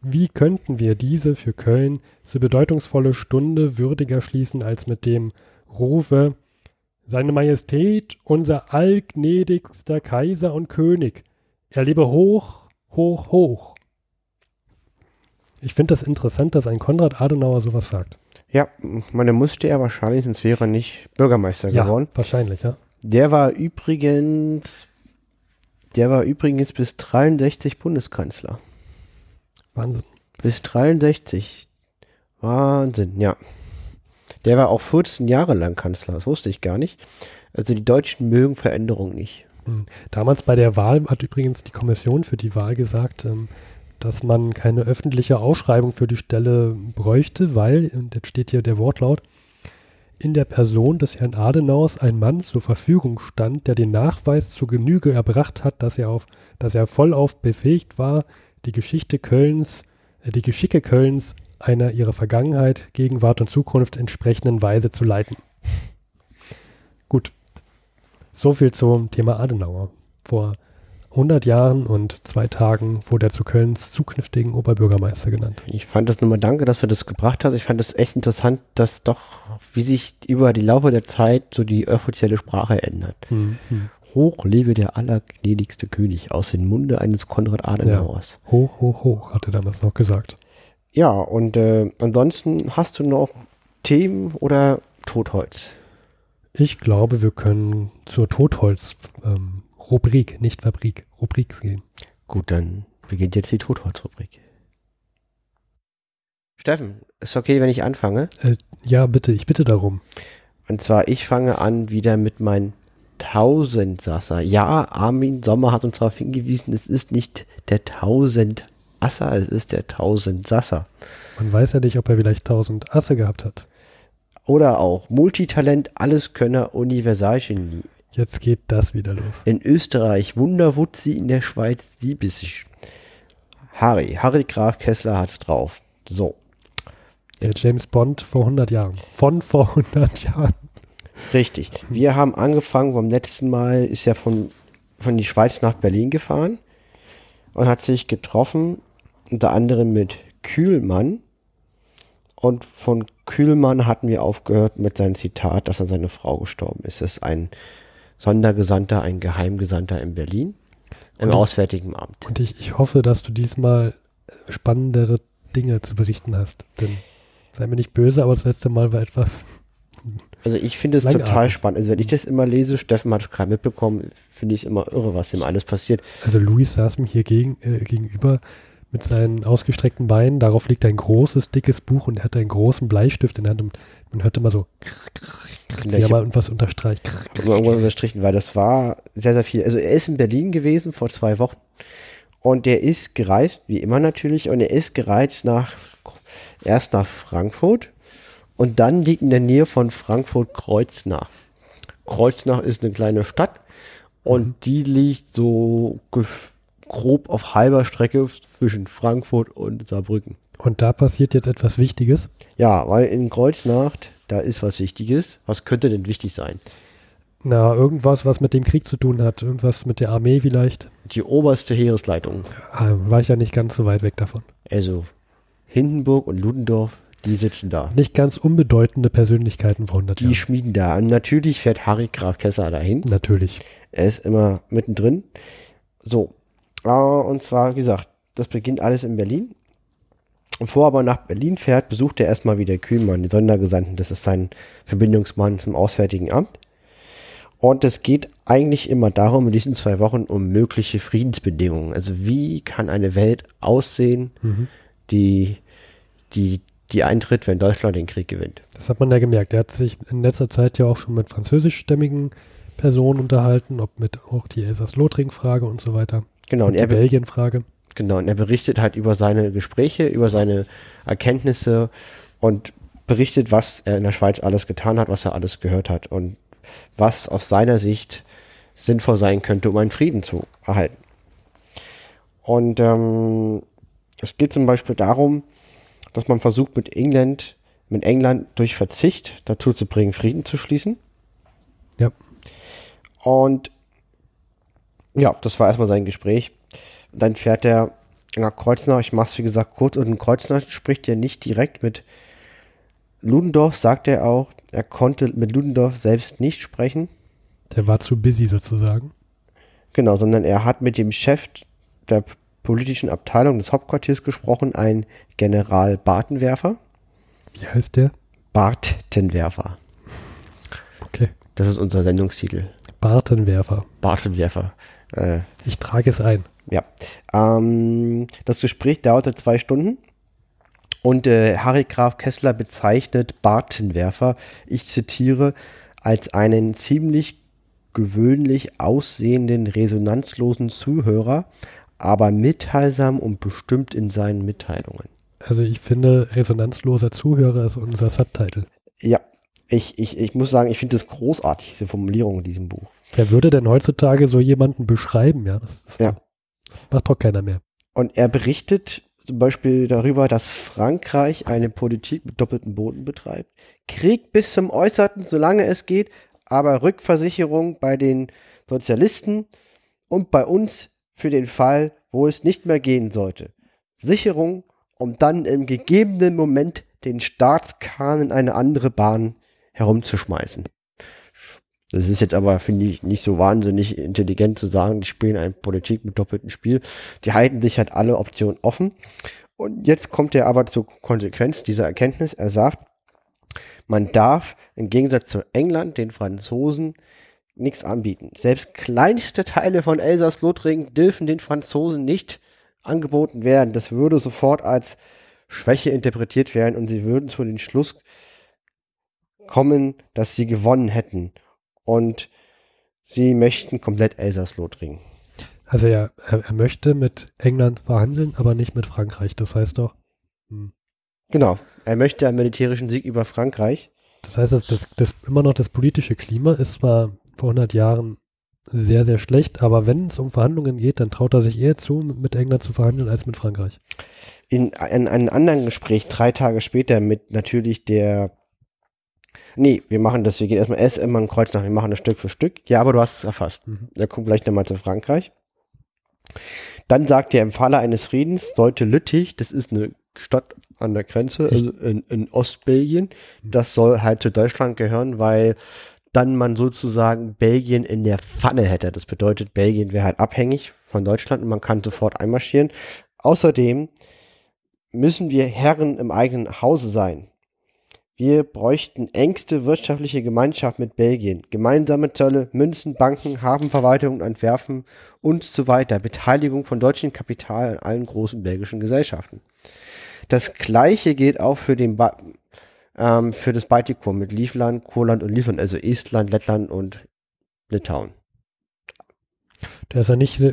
Wie könnten wir diese für Köln so bedeutungsvolle Stunde würdiger schließen als mit dem Rufe Seine Majestät, unser allgnädigster Kaiser und König, er lebe hoch, hoch, hoch. Ich finde das interessant, dass ein Konrad Adenauer sowas sagt. Ja, man musste er wahrscheinlich, sonst wäre er nicht Bürgermeister Ja, geworden. wahrscheinlich, ja. Der war übrigens, der war übrigens bis 63 Bundeskanzler. Wahnsinn. Bis 63. Wahnsinn, ja. Der war auch 14 Jahre lang Kanzler, das wusste ich gar nicht. Also die Deutschen mögen Veränderung nicht. Hm. Damals bei der Wahl hat übrigens die Kommission für die Wahl gesagt, ähm, dass man keine öffentliche Ausschreibung für die Stelle bräuchte, weil, und jetzt steht hier der Wortlaut, in der Person des Herrn Adenauers ein Mann zur Verfügung stand, der den Nachweis zur Genüge erbracht hat, dass er auf, dass er vollauf befähigt war, die Geschichte Kölns, äh, die Geschicke Kölns einer ihrer Vergangenheit, Gegenwart und Zukunft entsprechenden Weise zu leiten. Gut. So viel zum Thema Adenauer. Vor 100 Jahren und zwei Tagen wurde er zu Kölns zukünftigen Oberbürgermeister genannt. Ich fand das nochmal danke, dass du das gebracht hast. Ich fand das echt interessant, dass doch, wie sich über die Laufe der Zeit so die offizielle Sprache ändert. Hm, hm. Hoch lebe der allergnädigste König aus dem Munde eines Konrad Adenauers. Hoch, hoch, hoch, hat er damals noch gesagt. Ja, und äh, ansonsten hast du noch Themen oder Totholz? Ich glaube, wir können zur Totholz-Rubrik, nicht Fabrik, Rubrik gehen. Gut, dann beginnt jetzt die Totholz-Rubrik. Steffen, ist okay, wenn ich anfange? Ja, bitte, ich bitte darum. Und zwar, ich fange an wieder mit meinem Tausendsasser. Ja, Armin Sommer hat uns darauf hingewiesen, es ist nicht der Tausendasser, es ist der Tausendsasser. Man weiß ja nicht, ob er vielleicht 1000 Asse gehabt hat. Oder auch Multitalent, Alleskönner, Universalgenie. Jetzt geht das wieder los. In Österreich Wunderwutzi, in der Schweiz Siebissig. Harry, Harry Graf Kessler hat's drauf. So, Der James Bond vor 100 Jahren. Von vor 100 Jahren. richtig. Wir haben angefangen, beim letzten Mal ist er von, von die Schweiz nach Berlin gefahren und hat sich getroffen, unter anderem mit Kühlmann. Und von Kühlmann hatten wir aufgehört mit seinem Zitat, dass an seine Frau gestorben ist. Es ist ein Sondergesandter, ein Geheimgesandter in Berlin, im Und Auswärtigen Amt. Und ich, ich hoffe, dass du diesmal spannendere Dinge zu berichten hast. Denn sei mir nicht böse, aber das letzte Mal war etwas. Also ich finde es total spannend. Also wenn ich das immer lese, Steffen hat es gerade mitbekommen, finde ich es immer irre, was ihm alles passiert. Also Luis saß mir hier gegen, äh, gegenüber mit seinen ausgestreckten Beinen. Darauf liegt ein großes, dickes Buch und er hatte einen großen Bleistift in der Hand. Und man hörte immer so, Ja, ich er mal irgendwas unterstreicht. Hab mal irgendwo unterstrichen, weil das war sehr, sehr viel. Also er ist in Berlin gewesen vor zwei Wochen und er ist gereist, wie immer natürlich, und er ist gereist nach, erst nach Frankfurt und dann liegt in der Nähe von Frankfurt Kreuznach. Kreuznach ist eine kleine Stadt und die liegt so grob auf halber Strecke zwischen Frankfurt und Saarbrücken. Und da passiert jetzt etwas Wichtiges. Ja, weil in Kreuznach, da ist was Wichtiges. Was könnte denn wichtig sein? Na, irgendwas, was mit dem Krieg zu tun hat. Irgendwas mit der Armee vielleicht. Die oberste Heeresleitung Ah, war ich ja nicht ganz so weit weg davon. Also Hindenburg und Ludendorff, die sitzen da. Nicht ganz unbedeutende Persönlichkeiten vor 100 Die Jahren. schmieden da. Und natürlich fährt Harry Graf Kessler dahin. Natürlich. Er ist immer mittendrin. So. Äh, und zwar, wie gesagt, das beginnt alles in Berlin. Bevor er aber nach Berlin fährt, besucht er erstmal wieder Kühlmann, den Sondergesandten. Das ist sein Verbindungsmann zum Auswärtigen Amt. Und es geht eigentlich immer darum, in diesen zwei Wochen, um mögliche Friedensbedingungen. Also wie kann eine Welt aussehen, Mhm. die, die, die eintritt, wenn Deutschland den Krieg gewinnt. Das hat man ja gemerkt. Er hat sich in letzter Zeit ja auch schon mit französischstämmigen Personen unterhalten, ob mit auch die Elsass-Lothring-Frage und so weiter. Genau, und Und die be- Belgien-Frage. Genau, und er berichtet halt über seine Gespräche, über seine Erkenntnisse und berichtet, was er in der Schweiz alles getan hat, was er alles gehört hat und was aus seiner Sicht sinnvoll sein könnte, um einen Frieden zu erhalten. Und ähm, es geht zum Beispiel darum, dass man versucht, mit England, mit England durch Verzicht dazu zu bringen, Frieden zu schließen. Ja. Und ja, das war erstmal sein Gespräch. Dann fährt er nach Kreuznach. Ich mache es wie gesagt kurz. Und in Kreuznach spricht er nicht direkt mit Ludendorff, sagt er auch. Er konnte mit Ludendorff selbst nicht sprechen. Der war zu busy sozusagen. Genau, sondern er hat mit dem Chef der politischen Abteilung des Hauptquartiers gesprochen, ein General Bartenwerfer. Wie heißt der? Bartenwerfer. Okay. Das ist unser Sendungstitel. Bartenwerfer. Bartenwerfer. Äh, Ich trage es ein. Ja. Ähm, das Gespräch dauerte zwei Stunden und äh, Harry Graf Kessler bezeichnet Bartenwerfer, ich zitiere, als einen ziemlich gewöhnlich aussehenden, resonanzlosen Zuhörer, aber mitteilsam und bestimmt in seinen Mitteilungen. Also ich finde, resonanzloser Zuhörer ist unser Subtitle. Ja, ich, ich, ich muss sagen, ich finde das großartig, diese Formulierung in diesem Buch. Wer würde denn heutzutage so jemanden beschreiben? Ja, das, das, Ja. Macht doch keiner mehr. Und er berichtet zum Beispiel darüber, dass Frankreich eine Politik mit doppeltem Boden betreibt. Krieg bis zum Äußerten, solange es geht, aber Rückversicherung bei den Sozialisten und bei uns für den Fall, wo es nicht mehr gehen sollte. Sicherung, um dann im gegebenen Moment den Staatskahn in eine andere Bahn herumzuschmeißen. Das ist jetzt aber, finde ich, nicht so wahnsinnig intelligent zu sagen, die spielen eine Politik mit doppeltem Spiel. Die halten sich halt alle Optionen offen. Und jetzt kommt er aber zur Konsequenz dieser Erkenntnis. Er sagt, man darf im Gegensatz zu England den Franzosen nichts anbieten. Selbst kleinste Teile von Elsass-Lothringen dürfen den Franzosen nicht angeboten werden. Das würde sofort als Schwäche interpretiert werden und sie würden zu den Schluss kommen, dass sie gewonnen hätten. Und sie möchten komplett Elsass-Lothringen. Also er, er, er möchte mit England verhandeln, aber nicht mit Frankreich. Das heißt doch, hm. Genau. Er möchte einen militärischen Sieg über Frankreich. das heißt, dass das, das immer noch das politische Klima ist zwar vor 100 Jahren sehr, sehr schlecht, aber wenn es um Verhandlungen geht, dann traut er sich eher zu, mit England zu verhandeln, als mit Frankreich. In, in einem anderen Gespräch, drei Tage später, mit natürlich der. Nee, wir machen das, wir gehen erstmal erst immer ein Kreuz nach, wir machen das Stück für Stück. Ja, aber du hast es erfasst. Mhm. Er kommt gleich nochmal zu Frankreich. Dann sagt er, im Falle eines Friedens sollte Lüttich, das ist eine Stadt an der Grenze, also in, in Ostbelgien, das soll halt zu Deutschland gehören, weil dann man sozusagen Belgien in der Pfanne hätte. Das bedeutet, Belgien wäre halt abhängig von Deutschland und man kann sofort einmarschieren. Außerdem müssen wir Herren im eigenen Hause sein. Wir bräuchten engste wirtschaftliche Gemeinschaft mit Belgien, gemeinsame Zölle, Münzen, Banken, Hafenverwaltung, Entwerfen und so weiter, Beteiligung von deutschem Kapital an allen großen belgischen Gesellschaften. Das gleiche gilt auch für, den ba ähm, für das Baltikum mit Livland, Kurland und Livland, also Estland, Lettland und Litauen. Der ist ja nicht, äh,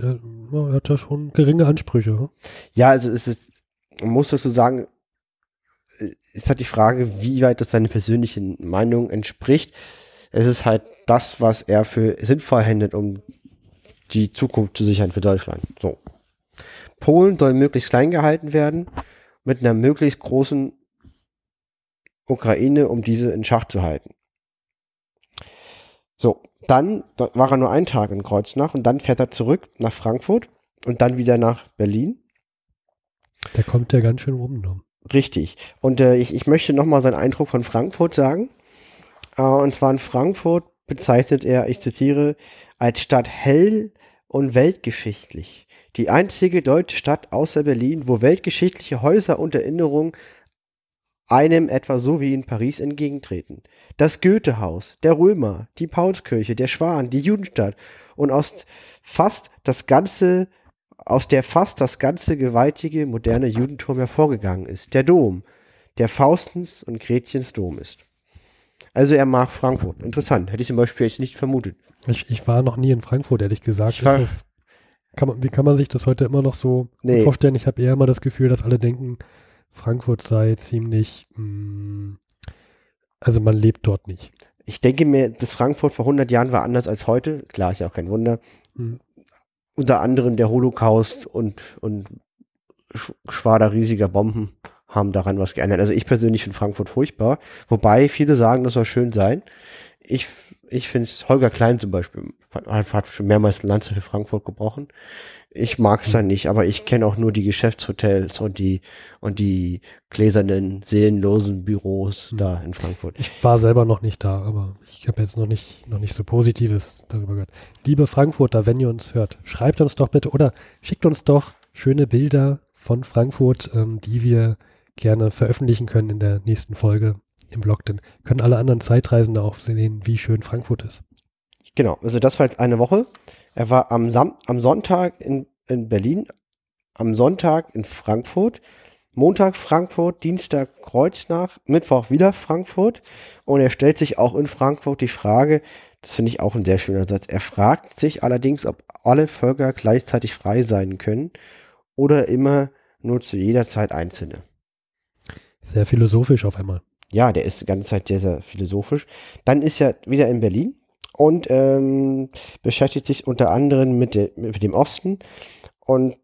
er hat ja schon geringe Ansprüche. hm? Ja, also es ist, man muss dazu sagen, äh, ist halt die Frage, wie weit das seiner persönlichen Meinung entspricht. Es ist halt das, was er für sinnvoll hält, um die Zukunft zu sichern für Deutschland. So. Polen soll möglichst klein gehalten werden, mit einer möglichst großen Ukraine, um diese in Schach zu halten. So, dann da war er nur einen Tag in Kreuznach und dann fährt er zurück nach Frankfurt und dann wieder nach Berlin. Der kommt ja ganz schön rumgenommen. Richtig. Und äh, ich, ich möchte nochmal seinen Eindruck von Frankfurt sagen. Äh, und zwar in Frankfurt bezeichnet er, ich zitiere, als Stadt hell und weltgeschichtlich. Die einzige deutsche Stadt außer Berlin, wo weltgeschichtliche Häuser und Erinnerungen einem etwa so wie in Paris entgegentreten. Das Goethehaus, der Römer, die Paulskirche, der Schwan, die Judenstadt und aus fast das ganze, aus der fast das ganze gewaltige moderne Judentum hervorgegangen ist. Der Dom, der Faustens und Gretchens Dom ist. Also er mag Frankfurt. Interessant. Hätte ich zum Beispiel jetzt nicht vermutet. Ich, ich war noch nie in Frankfurt, ehrlich gesagt. Das, kann man, wie kann man sich das heute immer noch so Nee. vorstellen? Ich habe eher immer das Gefühl, dass alle denken, Frankfurt sei ziemlich, mh, also man lebt dort nicht. Ich denke mir, das Frankfurt vor 100 Jahren war anders als heute. Klar, ist ja auch kein Wunder. Hm. Unter anderem der Holocaust und, und Sch- Schwader riesiger Bomben haben daran was geändert. Also ich persönlich finde Frankfurt furchtbar. Wobei viele sagen, das soll schön sein. Ich, ich finde es, Holger Klein zum Beispiel, hat, hat schon mehrmals eine Lanze für Frankfurt gebrochen. Ich mag es da nicht, aber ich kenne auch nur die Geschäftshotels und die, und die gläsernen, seelenlosen Büros Hm. da in Frankfurt. Ich war selber noch nicht da, aber ich habe jetzt noch nicht, noch nicht so Positives darüber gehört. Liebe Frankfurter, wenn ihr uns hört, schreibt uns doch bitte oder schickt uns doch schöne Bilder von Frankfurt, ähm, die wir gerne veröffentlichen können in der nächsten Folge im Blog. Dann können alle anderen Zeitreisende auch sehen, wie schön Frankfurt ist. Genau, also das war jetzt eine Woche. Er war am, Sam am Sonntag in, in Berlin, am Sonntag in Frankfurt, Montag Frankfurt, Dienstag Kreuznach, Mittwoch wieder Frankfurt und er stellt sich auch in Frankfurt die Frage, das finde ich auch ein sehr schöner Satz, er fragt sich allerdings, ob alle Völker gleichzeitig frei sein können oder immer nur zu jeder Zeit einzelne. Sehr philosophisch auf einmal. Ja, der ist die ganze Zeit sehr, sehr philosophisch. Dann ist er wieder in Berlin und ähm, beschäftigt sich unter anderem mit, der, mit dem Osten und,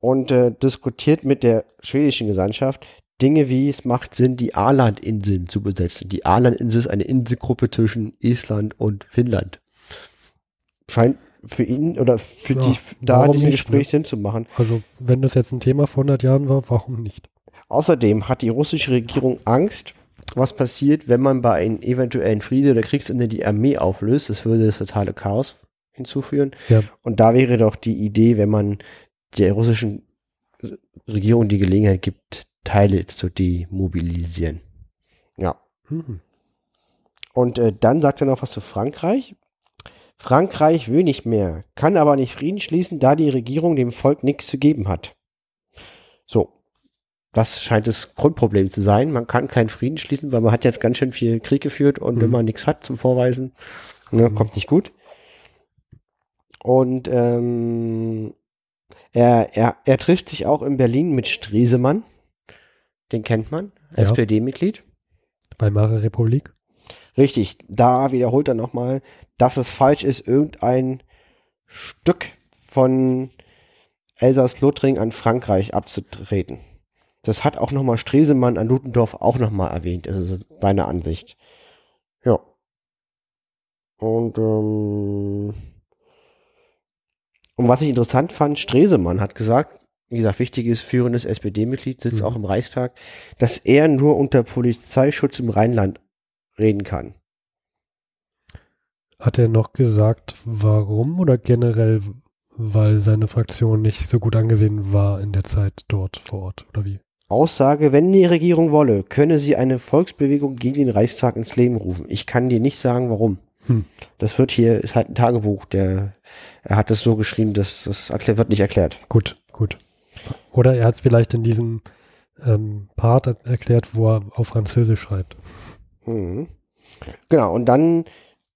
und äh, diskutiert mit der schwedischen Gesandtschaft Dinge wie es macht Sinn, die Ålandinseln zu besetzen. Die Ålandinsel ist eine Inselgruppe zwischen Island und Finnland. Scheint für ihn oder für Ja, die da nicht, Gespräch ne? Sinn zu machen. Also, wenn das jetzt ein Thema vor 100 Jahren war, warum nicht? Außerdem hat die russische Regierung Angst, was passiert, wenn man bei einem eventuellen Friede oder Kriegsende die Armee auflöst. Das würde das totale Chaos hinzuführen. Ja. Und da wäre doch die Idee, wenn man der russischen Regierung die Gelegenheit gibt, Teile zu demobilisieren. Ja. Mhm. Und äh, dann sagt er noch was zu Frankreich. Frankreich will nicht mehr, kann aber nicht Frieden schließen, da die Regierung dem Volk nichts zu geben hat. So. Das scheint das Grundproblem zu sein. Man kann keinen Frieden schließen, weil man hat jetzt ganz schön viel Krieg geführt und Mhm. wenn man nichts hat zum Vorweisen, ne, Mhm. kommt nicht gut. Und ähm, er, er, er trifft sich auch in Berlin mit Stresemann. Den kennt man, Ja. SPD-Mitglied. Weimarer Republik. Richtig, da wiederholt er nochmal, dass es falsch ist, irgendein Stück von Elsass-Lothringen an Frankreich abzutreten. Das hat auch nochmal Stresemann an Ludendorff auch nochmal erwähnt. Das ist seine Ansicht. Ja. Und, ähm, und was ich interessant fand, Stresemann hat gesagt, wie gesagt, wichtiges führendes SPD-Mitglied, sitzt Mhm. auch im Reichstag, dass er nur unter Polizeischutz im Rheinland reden kann. Hat er noch gesagt, warum oder generell, weil seine Fraktion nicht so gut angesehen war in der Zeit dort vor Ort oder wie? Aussage, wenn die Regierung wolle, könne sie eine Volksbewegung gegen den Reichstag ins Leben rufen. Ich kann dir nicht sagen, warum. Hm. Das wird hier, ist halt ein Tagebuch, der, er hat es so geschrieben, dass das erklär, wird nicht erklärt. Gut, gut. Oder er hat es vielleicht in diesem ähm, Part er- erklärt, wo er auf Französisch schreibt. Mhm. Genau, und dann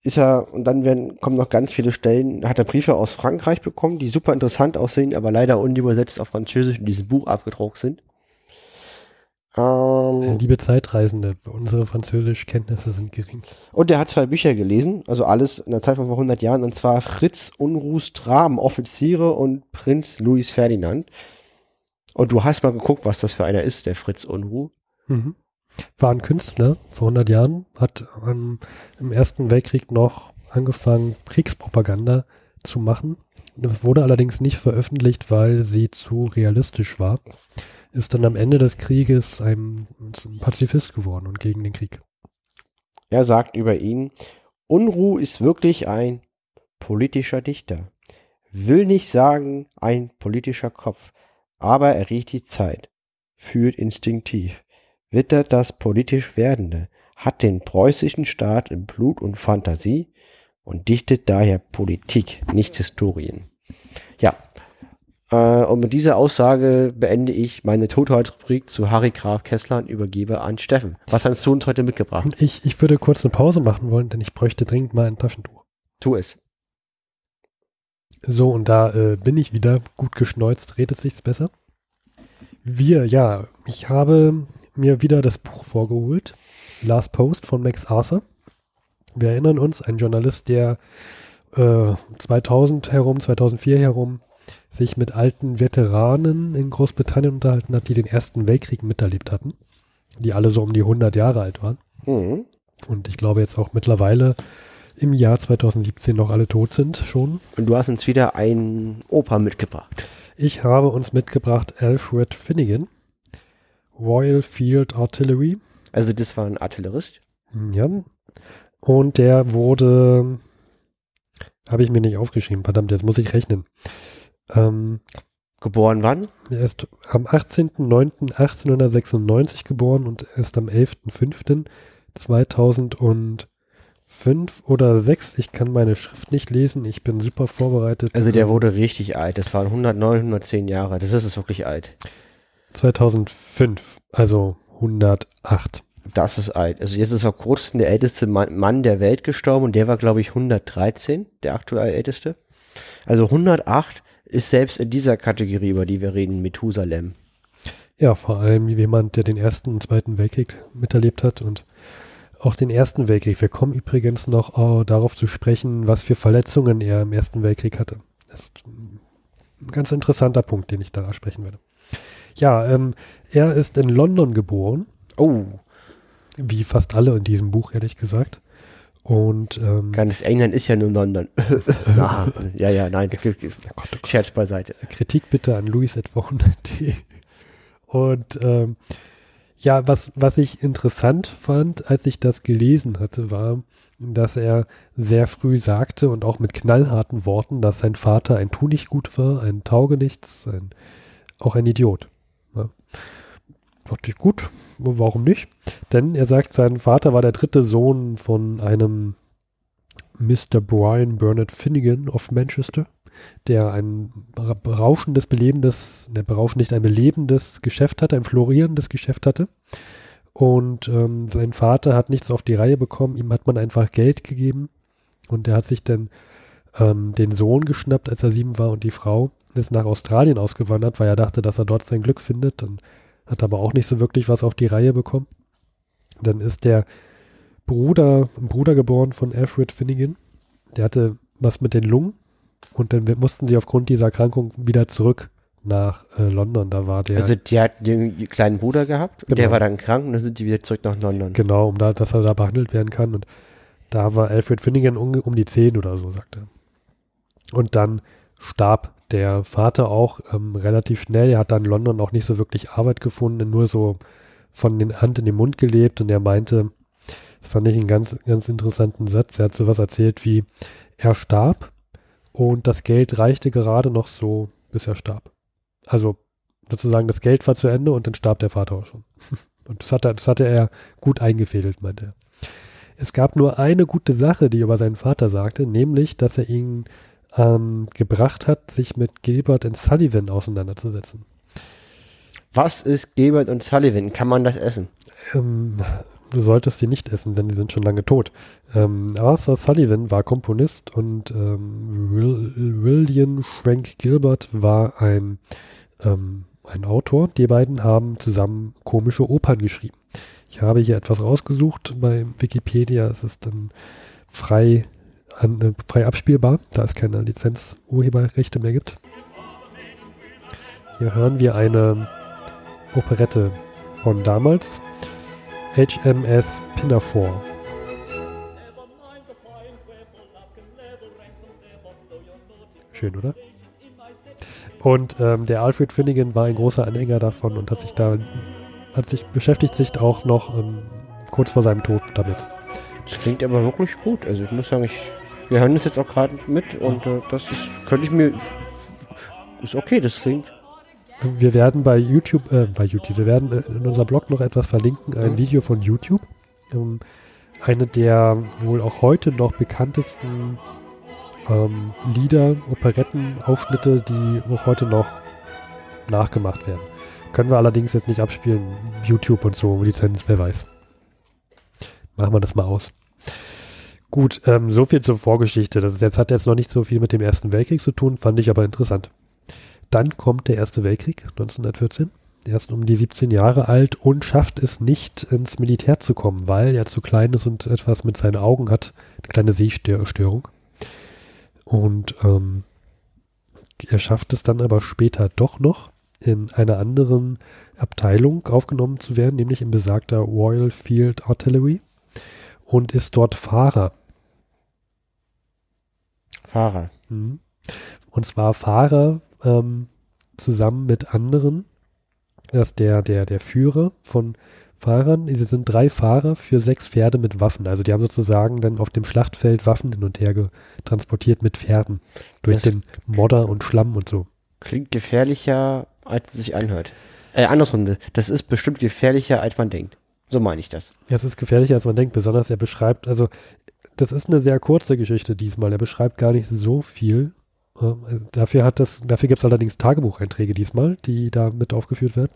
ist er, und dann werden, kommen noch ganz viele Stellen, hat er Briefe aus Frankreich bekommen, die super interessant aussehen, aber leider unübersetzt auf Französisch in diesem Buch abgedruckt sind. Ähm, Liebe Zeitreisende, unsere Französischkenntnisse sind gering. Und er hat zwei Bücher gelesen, also alles in der Zeit von vor 100 Jahren, und zwar Fritz Unruhs Traben, Offiziere und Prinz Louis Ferdinand. Und du hast mal geguckt, was das für einer ist, der Fritz Unruh. Mhm. War ein Künstler vor 100 Jahren, hat ähm, im Ersten Weltkrieg noch angefangen, Kriegspropaganda zu machen. Das wurde allerdings nicht veröffentlicht, weil sie zu realistisch war. Ist dann am Ende des Krieges ein, ein Pazifist geworden und gegen den Krieg. Er sagt über ihn, Unruh ist wirklich ein politischer Dichter. Will nicht sagen ein politischer Kopf, aber er riecht die Zeit, fühlt instinktiv. wittert das politisch Werdende, hat den preußischen Staat in Blut und Fantasie und dichtet daher Politik, nicht Historien. Ja, äh, und mit dieser Aussage beende ich meine Totheitsrubrik zu Harry Graf Kessler und übergebe an Steffen. Was hast du uns heute mitgebracht? Ich, ich würde kurz eine Pause machen wollen, denn ich bräuchte dringend mal ein Taschentuch. Tu es. So, und da äh, bin ich wieder gut geschneuzt. Redet sich's besser? Wir, ja, ich habe mir wieder das Buch vorgeholt. Last Post von Max Arthur. Wir erinnern uns, ein Journalist, der äh, 2000 herum, 2004 herum sich mit alten Veteranen in Großbritannien unterhalten hat, die den Ersten Weltkrieg miterlebt hatten, die alle so um die 100 Jahre alt waren. Mhm. Und ich glaube jetzt auch mittlerweile im Jahr 2017 noch alle tot sind schon. Und du hast uns wieder ein Oper mitgebracht. Ich habe uns mitgebracht Alfred Finnegan, Royal Field Artillery. Also das war ein Artillerist. Ja. Und der wurde, habe ich mir nicht aufgeschrieben, verdammt, jetzt muss ich rechnen. Ähm, Geboren wann? er ist am 18.09.1896 geboren und ist am 11.05.2005 oder 6. Ich kann meine Schrift nicht lesen. Ich bin super vorbereitet. Also der Ähm, wurde richtig alt. Das waren 109, 110 Jahre. Das ist es wirklich alt. 2005, also 108. Das ist alt. Also jetzt ist vor kurzem der älteste Mann, Mann der Welt gestorben und der war, glaube ich, 113, der aktuell älteste. Also 108 ist selbst in dieser Kategorie, über die wir reden, Methusalem. Ja, vor allem jemand, der den Ersten und Zweiten Weltkrieg miterlebt hat und auch den Ersten Weltkrieg. Wir kommen übrigens noch äh, darauf zu sprechen, was für Verletzungen er im Ersten Weltkrieg hatte. Das ist ein ganz interessanter Punkt, den ich da sprechen werde. Ja, ähm, er ist in London geboren, Oh, wie fast alle in diesem Buch, ehrlich gesagt. Und ähm, ganz England ist ja nur London. Na, ja, ja, nein, oh Gott, oh Gott. Scherz beiseite. Kritik bitte an etwa 100.de. Und ähm, ja, was, was ich interessant fand, als ich das gelesen hatte, war, dass er sehr früh sagte und auch mit knallharten Worten, dass sein Vater ein Tunichtgut war, ein Taugenichts, ein, auch ein Idiot. Ja. Dachte ich, gut, warum nicht? Denn er sagt, sein Vater war der dritte Sohn von einem Mr. Brian Bernard Finnegan of Manchester der ein bera- berauschendes, belebendes, ne, berauschend nicht ein belebendes Geschäft hatte, ein florierendes Geschäft hatte. Und ähm, sein Vater hat nichts auf die Reihe bekommen, ihm hat man einfach Geld gegeben und er hat sich dann ähm, den Sohn geschnappt, als er sieben war und die Frau ist nach Australien ausgewandert, weil er dachte, dass er dort sein Glück findet und hat aber auch nicht so wirklich was auf die Reihe bekommen. Dann ist der Bruder, ein Bruder geboren von Alfred Finnegan, der hatte was mit den Lungen und dann mussten sie aufgrund dieser Erkrankung wieder zurück nach äh, London. Da war der, Also die hat den kleinen Bruder gehabt, und der Genau. war dann krank und dann sind die wieder zurück nach London. genau, um da, dass er da behandelt werden kann. Und da war Alfred Finnegan um, um die 10 oder so, sagt er. Und dann starb der Vater auch ähm, relativ schnell. Er hat dann in London auch nicht so wirklich Arbeit gefunden, nur so von den Hand in den Mund gelebt. Und er meinte, das fand ich einen ganz, ganz interessanten Satz. Er hat sowas erzählt wie, er starb und das Geld reichte gerade noch so, bis er starb. Also sozusagen das Geld war zu Ende und dann starb der Vater auch schon. Und das, hat er, das hatte er gut eingefädelt, meinte er. Es gab nur eine gute Sache, die er über seinen Vater sagte, nämlich, dass er ihn ähm, gebracht hat, sich mit Gilbert und Sullivan auseinanderzusetzen. Was ist Gilbert und Sullivan? Kann man das essen? Ähm, du solltest sie nicht essen, denn die sind schon lange tot. Ähm, Arthur Sullivan war Komponist und ähm, Will, William Schwenk Gilbert war ein, ähm, ein Autor. Die beiden haben zusammen komische Opern geschrieben. Ich habe hier etwas rausgesucht bei Wikipedia. Es ist dann frei, an, äh, frei abspielbar, da es keine Lizenz-Urheberrechte mehr gibt. Hier hören wir eine Operette von damals. HMS Pinafore. Schön, oder? Und ähm, der Alfred Finnegan war ein großer Anhänger davon und hat sich da hat sich beschäftigt sich auch noch ähm, kurz vor seinem Tod damit. Das klingt aber wirklich gut. Also ich muss sagen, ich, wir hören das jetzt auch gerade mit und äh, das ist, könnte ich mir, ist okay, das klingt wir werden bei YouTube, äh, bei YouTube, wir werden äh, in unserem Blog noch etwas verlinken, ein Mhm. Video von YouTube. Ähm, eine der wohl auch heute noch bekanntesten ähm, Lieder, Operetten, Aufschnitte, die auch heute noch nachgemacht werden. Können wir allerdings jetzt nicht abspielen. YouTube und so, Lizenz, wer weiß. Machen wir das mal aus. Gut, ähm, so viel zur Vorgeschichte. Das ist jetzt, hat jetzt noch nicht so viel mit dem Ersten Weltkrieg zu tun, fand ich aber interessant. Dann kommt der Erste Weltkrieg 1914. Er ist um die 17 Jahre alt und schafft es nicht ins Militär zu kommen, weil er zu klein ist und etwas mit seinen Augen hat, eine kleine Sehstörung. Und ähm, er schafft es dann aber später doch noch in einer anderen Abteilung aufgenommen zu werden, nämlich in besagter Royal Field Artillery und ist dort Fahrer. Fahrer. Mhm. Und zwar Fahrer ähm, zusammen mit anderen. Das ist der, der, der Führer von Fahrern. Sie sind drei Fahrer für sechs Pferde mit Waffen. Also die haben sozusagen dann auf dem Schlachtfeld Waffen hin und her transportiert mit Pferden. Durch Das- den Modder und Schlamm und so. Klingt gefährlicher, als es sich anhört. Äh, andersrum, das ist bestimmt gefährlicher, als man denkt. So meine ich das. Ja, es ist gefährlicher, als man denkt. Besonders er beschreibt, also das ist eine sehr kurze Geschichte diesmal. Er beschreibt gar nicht so viel. Ähm, dafür hat das, dafür gibt es allerdings Tagebucheinträge diesmal, die da mit aufgeführt werden.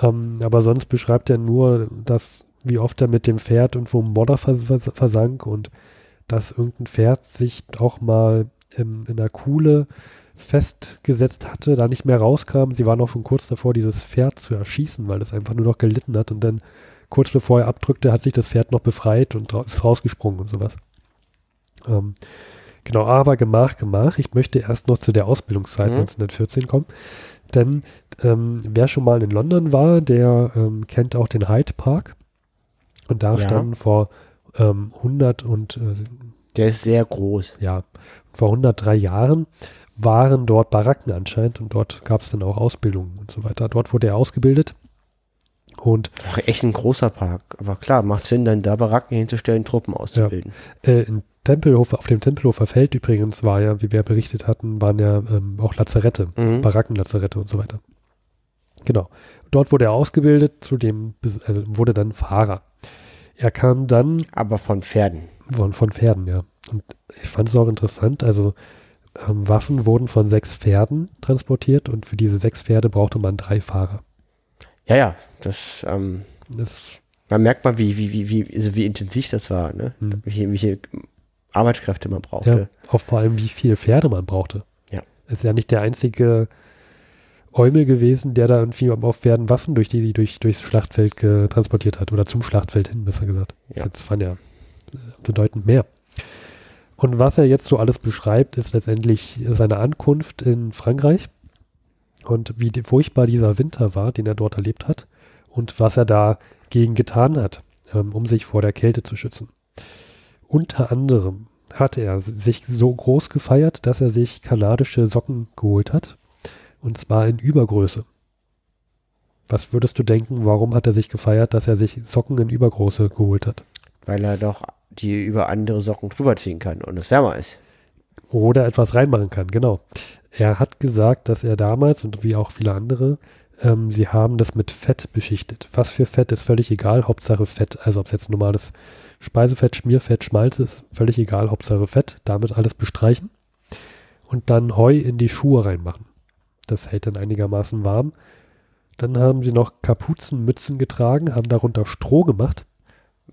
Ähm, aber sonst beschreibt er nur, dass, wie oft er mit dem Pferd irgendwo im Modder vers vers versank und dass irgendein Pferd sich auch mal in der Kuhle festgesetzt hatte, da nicht mehr rauskam. Sie waren auch schon kurz davor, dieses Pferd zu erschießen, weil es einfach nur noch gelitten hat und dann kurz bevor er abdrückte, hat sich das Pferd noch befreit und ist rausgesprungen und sowas. Ähm, genau, aber Gemach, Gemach. Ich möchte erst noch zu der Ausbildungszeit Mhm. 1914 kommen. Denn ähm, wer schon mal in London war, der ähm, kennt auch den Hyde Park. Und da Ja. standen vor ähm, 100 und äh, Der ist sehr groß. ja, vor 103 Jahren waren dort Baracken anscheinend und dort gab es dann auch Ausbildungen und so weiter. Dort wurde er ausgebildet und Ach, echt ein großer Park. Aber klar, macht Sinn, dann da Baracken hinzustellen, Truppen auszubilden. Äh, in Tempelhof, auf dem Tempelhofer Feld übrigens war ja, wie wir berichtet hatten, waren ja ähm, auch Lazarette, Mhm. Barackenlazarette und so weiter. Genau. Dort wurde er ausgebildet, zudem also wurde dann Fahrer. Er kam dann Aber von Pferden. von, von Pferden, ja. Und ich fand es auch interessant, also ähm, Waffen wurden von sechs Pferden transportiert und für diese sechs Pferde brauchte man drei Fahrer. Ja, ja, das, ähm, Das, man merkt mal, wie, wie, wie, wie, also wie intensiv das war, ne? Mhm. Wie, wie viel Arbeitskräfte man ja, brauchte. auch vor allem, wie viele Pferde man brauchte. Ja. Ist ja nicht der einzige Eumel gewesen, der da irgendwie auf Pferden Waffen durch die, die durch, durchs Schlachtfeld transportiert hat oder zum Schlachtfeld hin, besser gesagt. Ja. Das waren ja äh, bedeutend mehr. Und was er jetzt so alles beschreibt, ist letztendlich seine Ankunft in Frankreich und wie furchtbar dieser Winter war, den er dort erlebt hat und was er dagegen getan hat, ähm, um sich vor der Kälte zu schützen. Unter anderem hat er sich so groß gefeiert, dass er sich kanadische Socken geholt hat. Und zwar in Übergröße. Was würdest du denken, warum hat er sich gefeiert, dass er sich Socken in Übergröße geholt hat? Weil er doch die über andere Socken drüber ziehen kann und es wärmer ist. Oder etwas reinmachen kann, genau. Er hat gesagt, dass er damals und wie auch viele andere, ähm, sie haben das mit Fett beschichtet. Was für Fett ist völlig egal, Hauptsache Fett. Also ob es jetzt normales Speisefett, Schmierfett, Schmalz ist, völlig egal, Hauptsache Fett. Damit alles bestreichen. Und dann Heu in die Schuhe reinmachen. Das hält dann einigermaßen warm. Dann haben sie noch Kapuzenmützen getragen, haben darunter Stroh gemacht.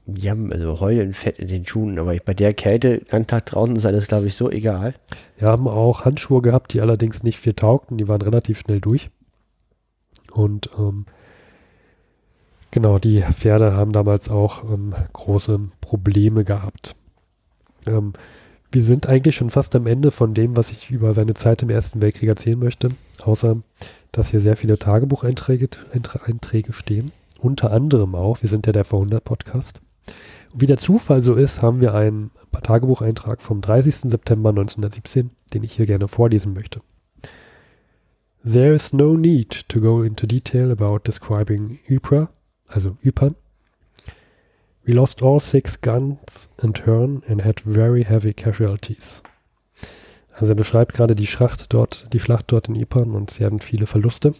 Haben also Heu und Fett in den Schuhen, aber bei der Kälte, ganz Tag draußen ist glaube ich so egal. Wir haben auch Handschuhe gehabt, die allerdings nicht viel taugten. Die waren relativ schnell durch. Und ähm, genau, die Pferde haben damals auch ähm, große Probleme gehabt. Ähm, wir sind eigentlich schon fast am Ende von dem, was ich über seine Zeit im Ersten Weltkrieg erzählen möchte. Außer, dass hier sehr viele Tagebucheinträge Einträge stehen. Unter anderem auch, wir sind ja der Vor-100-Podcast. Wie der Zufall so ist, haben wir einen Tagebucheintrag vom 30. September 1917, den ich hier gerne vorlesen möchte. There is no need to go into detail about describing Ypres, also Ypern. We lost all six guns in turn and had very heavy casualties. Also er beschreibt gerade die Schlacht dort, die Schlacht dort in Ypern und sie hatten viele Verluste.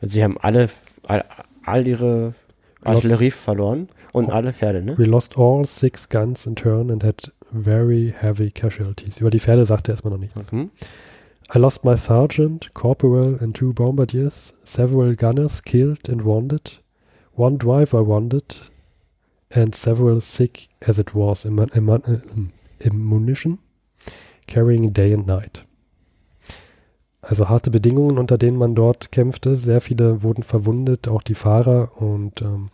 Sie haben alle, all, all ihre Artillerie verloren und Oh. alle Pferde, ne? We lost all six guns in turn and had very heavy casualties. Über die Pferde sagt er erstmal noch nichts. Mhm. I lost my sergeant, corporal, and two bombardiers, several gunners killed and wounded, one driver wounded, and several sick as it was in ammunition, carrying day and night. Also harte Bedingungen, unter denen man dort kämpfte. Sehr viele wurden verwundet, auch die Fahrer, und ähm,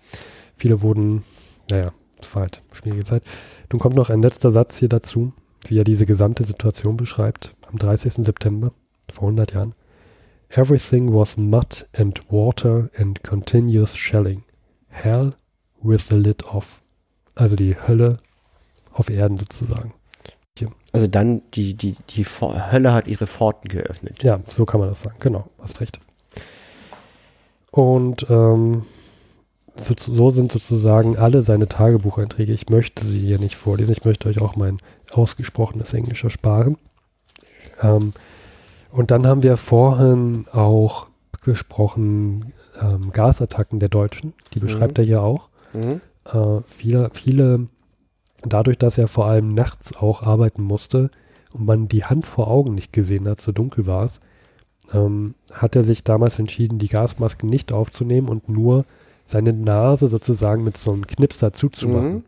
viele wurden, naja, es war halt eine schwierige Zeit. Nun kommt noch ein letzter Satz hier dazu, wie er diese gesamte Situation beschreibt. Am 30. September, vor 100 Jahren. Everything was mud and water and continuous shelling. Hell with the lid off. Also die Hölle auf Erden sozusagen. Also dann, die, die, die Hölle hat ihre Pforten geöffnet. Ja, so kann man das sagen. Genau, hast recht. Und ähm, so, sind sozusagen alle seine Tagebucheinträge. Ich möchte sie hier nicht vorlesen. Ich möchte euch auch mein ausgesprochenes Englisch ersparen. Ähm, und dann haben wir vorhin auch gesprochen, ähm, Gasattacken der Deutschen. Die beschreibt Mhm. er hier auch. Mhm. Äh, viele, viele, dadurch, dass er vor allem nachts auch arbeiten musste und man die Hand vor Augen nicht gesehen hat, so dunkel war es, ähm, hat er sich damals entschieden, die Gasmaske nicht aufzunehmen und nur seine Nase sozusagen mit so einem Knipser zuzumachen. Mhm.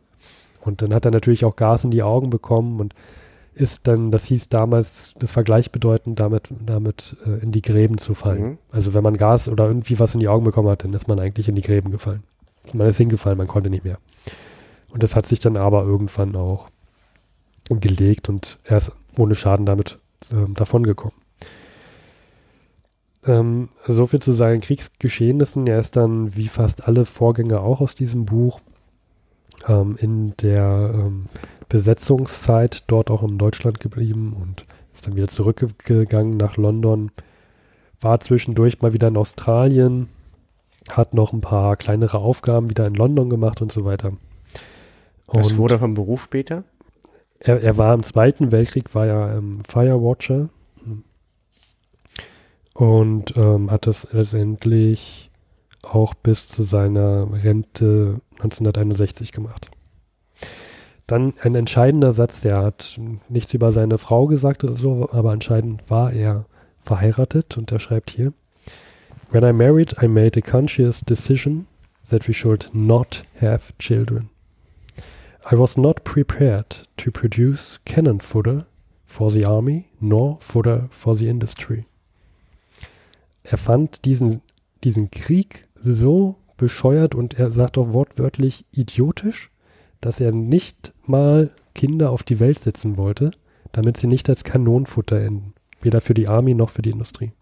Und dann hat er natürlich auch Gas in die Augen bekommen und ist dann, das hieß damals, das war gleichbedeutend damit, damit äh, in die Gräben zu fallen. Mhm. Also wenn man Gas oder irgendwie was in die Augen bekommen hat, dann ist man eigentlich in die Gräben gefallen. Man ist hingefallen, man konnte nicht mehr. Und das hat sich dann aber irgendwann auch gelegt und er ist ohne Schaden damit ähm, davongekommen. Ähm, so viel zu seinen Kriegsgeschehnissen. Er ist dann, wie fast alle Vorgänger auch aus diesem Buch, ähm, in der ähm, Besetzungszeit dort auch in Deutschland geblieben und ist dann wieder zurückgegangen nach London. War zwischendurch mal wieder in Australien, hat noch ein paar kleinere Aufgaben wieder in London gemacht und so weiter. Was Und- wurde er vom Beruf später? er, er war im Zweiten Weltkrieg, war ja ähm, Firewatcher und ähm, hat das letztendlich auch bis zu seiner Rente 1961 gemacht. Dann ein entscheidender Satz, der hat nichts über seine Frau gesagt oder so, aber entscheidend war er verheiratet und er schreibt hier, When I married, I made a conscious decision that we should not have children. I was not prepared to produce cannon fodder for the army nor fodder for the industry. Er fand diesen, diesen Krieg so bescheuert und er sagt auch wortwörtlich idiotisch, dass er nicht mal Kinder auf die Welt setzen wollte, damit sie nicht als Kanonenfutter enden. Weder für die Army noch für die Industrie.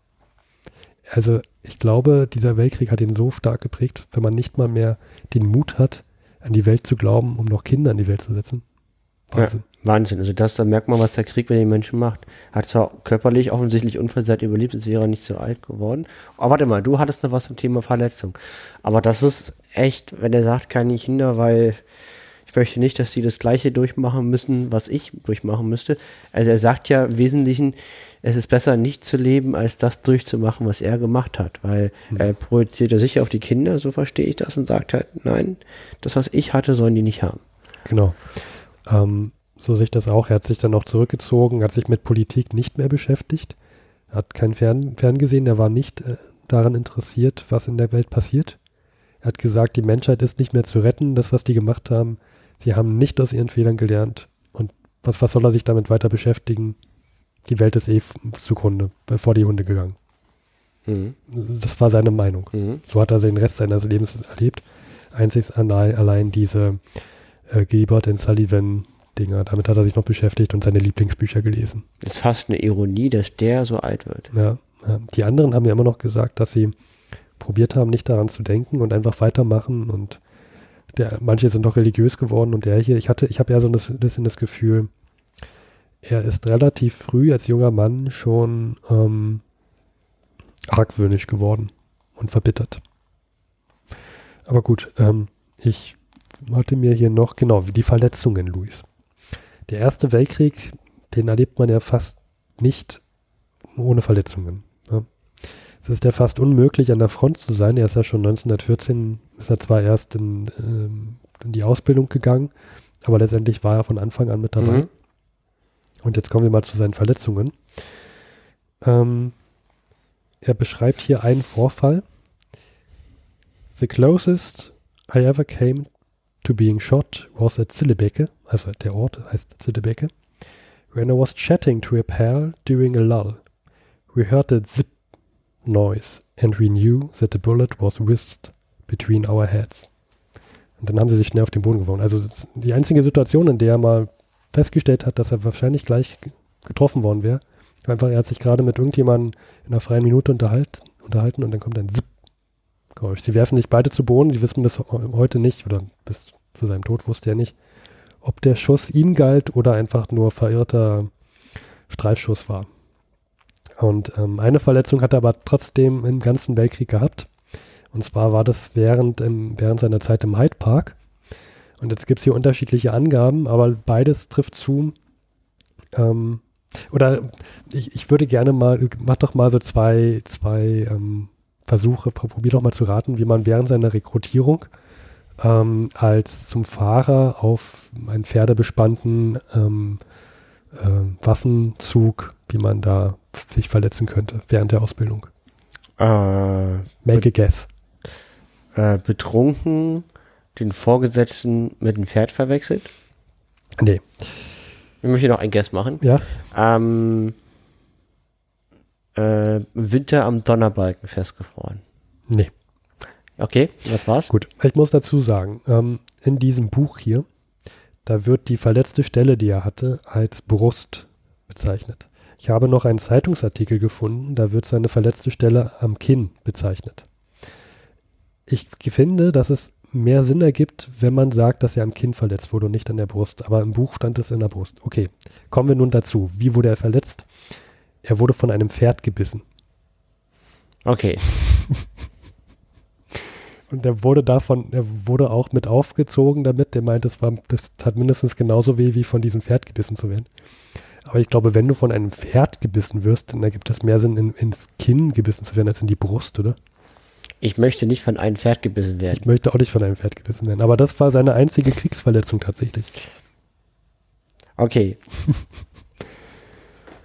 Also ich glaube, dieser Weltkrieg hat ihn so stark geprägt, wenn man nicht mal mehr den Mut hat, an die Welt zu glauben, um noch Kinder an die Welt zu setzen. Wahnsinn. Wahnsinn. Also das, da merkt man, was der Krieg mit den Menschen macht. Hat zwar körperlich offensichtlich unversehrt überlebt, sonst wäre er nicht so alt geworden. Aber warte mal, du hattest noch was zum Thema Verletzung. Aber das ist echt, wenn er sagt, keine Kinder, weil ich möchte nicht, dass sie das gleiche durchmachen müssen, was ich durchmachen müsste. Also er sagt ja im Wesentlichen, es ist besser nicht zu leben, als das durchzumachen, was er gemacht hat. Weil Hm. er projiziert er sich auf die Kinder, so verstehe ich das, und sagt halt, nein, das, was ich hatte, sollen die nicht haben. Genau. Ähm, so sehe ich das auch. Er hat sich dann auch zurückgezogen, hat sich mit Politik nicht mehr beschäftigt, hat kein Fern Ferngesehen, er war nicht äh, daran interessiert, was in der Welt passiert. Er hat gesagt, die Menschheit ist nicht mehr zu retten, das, was die gemacht haben. Sie haben nicht aus ihren Fehlern gelernt. Und was, was soll er sich damit weiter beschäftigen? Die Welt ist eh zugrunde, bevor die Hunde gegangen. Mhm. Das war seine Meinung. Mhm. So hat er den Rest seines Lebens erlebt. Einzig allein, allein diese äh, Gilbert and Sullivan-Dinger, damit hat er sich noch beschäftigt und seine Lieblingsbücher gelesen. Ist fast eine Ironie, dass der so alt wird. Ja, ja. Die anderen haben ja immer noch gesagt, dass sie probiert haben, nicht daran zu denken und einfach weitermachen und der, manche sind doch religiös geworden und der hier, ich hatte, ich habe ja so ein bisschen das Gefühl, er ist relativ früh als junger Mann schon ähm, argwöhnisch geworden und verbittert. Aber gut, ähm, ich hatte mir hier noch, genau, wie die Verletzungen, Luis. Der Erste Weltkrieg, den erlebt man ja fast nicht ohne Verletzungen. Ja. es ist ja fast unmöglich, an der Front zu sein. Er ist ja schon 1914, ist er zwar erst in, ähm, in die Ausbildung gegangen, aber letztendlich war er von Anfang an mit dabei. Mhm. Und jetzt kommen wir mal zu seinen Verletzungen. Ähm, er beschreibt hier einen Vorfall. The closest I ever came to being shot was at Zillebeke, also der Ort heißt Zillebeke, when I was chatting to a pal during a lull. We heard a zip noise and we knew that the bullet was whizzed between our heads. Und dann haben sie sich schnell auf den Boden geworfen. Also die einzige Situation, in der er mal festgestellt hat, dass er wahrscheinlich gleich ge- getroffen worden wäre. Einfach, er hat sich gerade mit irgendjemandem in einer freien Minute unterhalt, unterhalten und dann kommt ein Zip. Sie werfen sich beide zu Boden. Sie wissen bis heute nicht, oder bis zu seinem Tod wusste er nicht, ob der Schuss ihm galt oder einfach nur verirrter Streifschuss war. Und ähm, eine Verletzung hat er aber trotzdem im ganzen Weltkrieg gehabt. Und zwar war das während, im, während seiner Zeit im Hyde Park. Und jetzt gibt es hier unterschiedliche Angaben, aber beides trifft zu. Ähm, oder ich, ich würde gerne mal, mach doch mal so zwei, zwei ähm, Versuche, pro- probier doch mal zu raten, wie man während seiner Rekrutierung ähm, als zum Fahrer auf einen pferdebespannten ähm, äh, Waffenzug, wie man da sich verletzen könnte während der Ausbildung. Äh, Make a guess. äh, betrunken den Vorgesetzten mit dem Pferd verwechselt. Nee, Ich möchte noch ein Guess machen. ja, Ähm, äh, Winter am Donnerbalken festgefroren. nee. Okay, was war's? Gut, ich muss dazu sagen, ähm, in diesem Buch hier, da wird die verletzte Stelle, die er hatte, als Brust bezeichnet. Ich habe noch einen Zeitungsartikel gefunden, da wird seine verletzte Stelle am Kinn bezeichnet. Ich finde, dass es mehr Sinn ergibt, wenn man sagt, dass er am Kinn verletzt wurde und nicht an der Brust. Aber im Buch stand es in der Brust. Okay, kommen wir nun dazu. Wie wurde er verletzt? Er wurde von einem Pferd gebissen. Okay. Und er wurde davon, er wurde auch mit aufgezogen damit. Der meint, es war, das hat mindestens genauso weh, wie von diesem Pferd gebissen zu werden. Aber ich glaube, wenn du von einem Pferd gebissen wirst, dann ergibt es mehr Sinn, in, ins Kinn gebissen zu werden, als in die Brust, oder? Ich möchte nicht von einem Pferd gebissen werden. Ich möchte auch nicht von einem Pferd gebissen werden. Aber das war seine einzige Kriegsverletzung tatsächlich. Okay.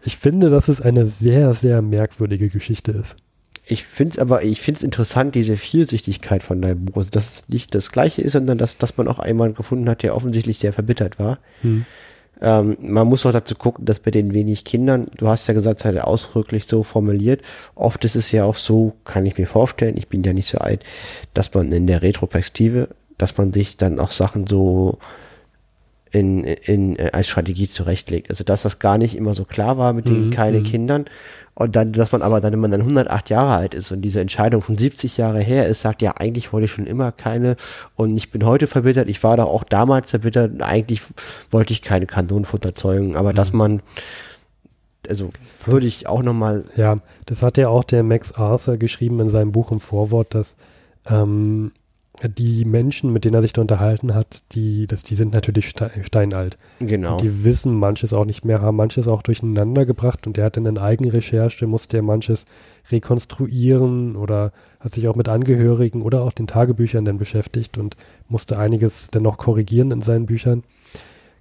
Ich finde, dass es eine sehr, sehr merkwürdige Geschichte ist. Ich finde es aber, ich finde es interessant, diese Vielschichtigkeit von deinem Buch. Also, dass es nicht das Gleiche ist, sondern dass, dass man auch einmal gefunden hat, der offensichtlich sehr verbittert war. Hm. Ähm, man muss auch dazu gucken, dass bei den wenig Kindern, du hast ja gesagt, hat er ausdrücklich so formuliert. Oft ist es ja auch so, kann ich mir vorstellen, ich bin ja nicht so alt, dass man in der Retroperspektive, dass man sich dann auch Sachen so in, in, als Strategie zurechtlegt. Also dass das gar nicht immer so klar war mit den Mhm, kleinen mhm. Kindern. Und dann, dass man aber dann, wenn man dann 108 Jahre alt ist und diese Entscheidung schon 70 Jahre her ist, sagt, ja, eigentlich wollte ich schon immer keine und ich bin heute verbittert, ich war doch auch damals verbittert, und eigentlich wollte ich keine Kanonenfutterzeugung, aber dass man, also würde ich auch nochmal, Ja, das hat ja auch der Max Arthur geschrieben in seinem Buch im Vorwort, dass ähm, die Menschen, mit denen er sich da unterhalten hat, die, das, die sind natürlich ste steinalt. genau. Die wissen manches auch nicht mehr, haben manches auch durcheinander gebracht und der hat dann in Eigenrecherche, musste er manches rekonstruieren oder hat sich auch mit Angehörigen oder auch den Tagebüchern dann beschäftigt und musste einiges dann noch korrigieren in seinen Büchern.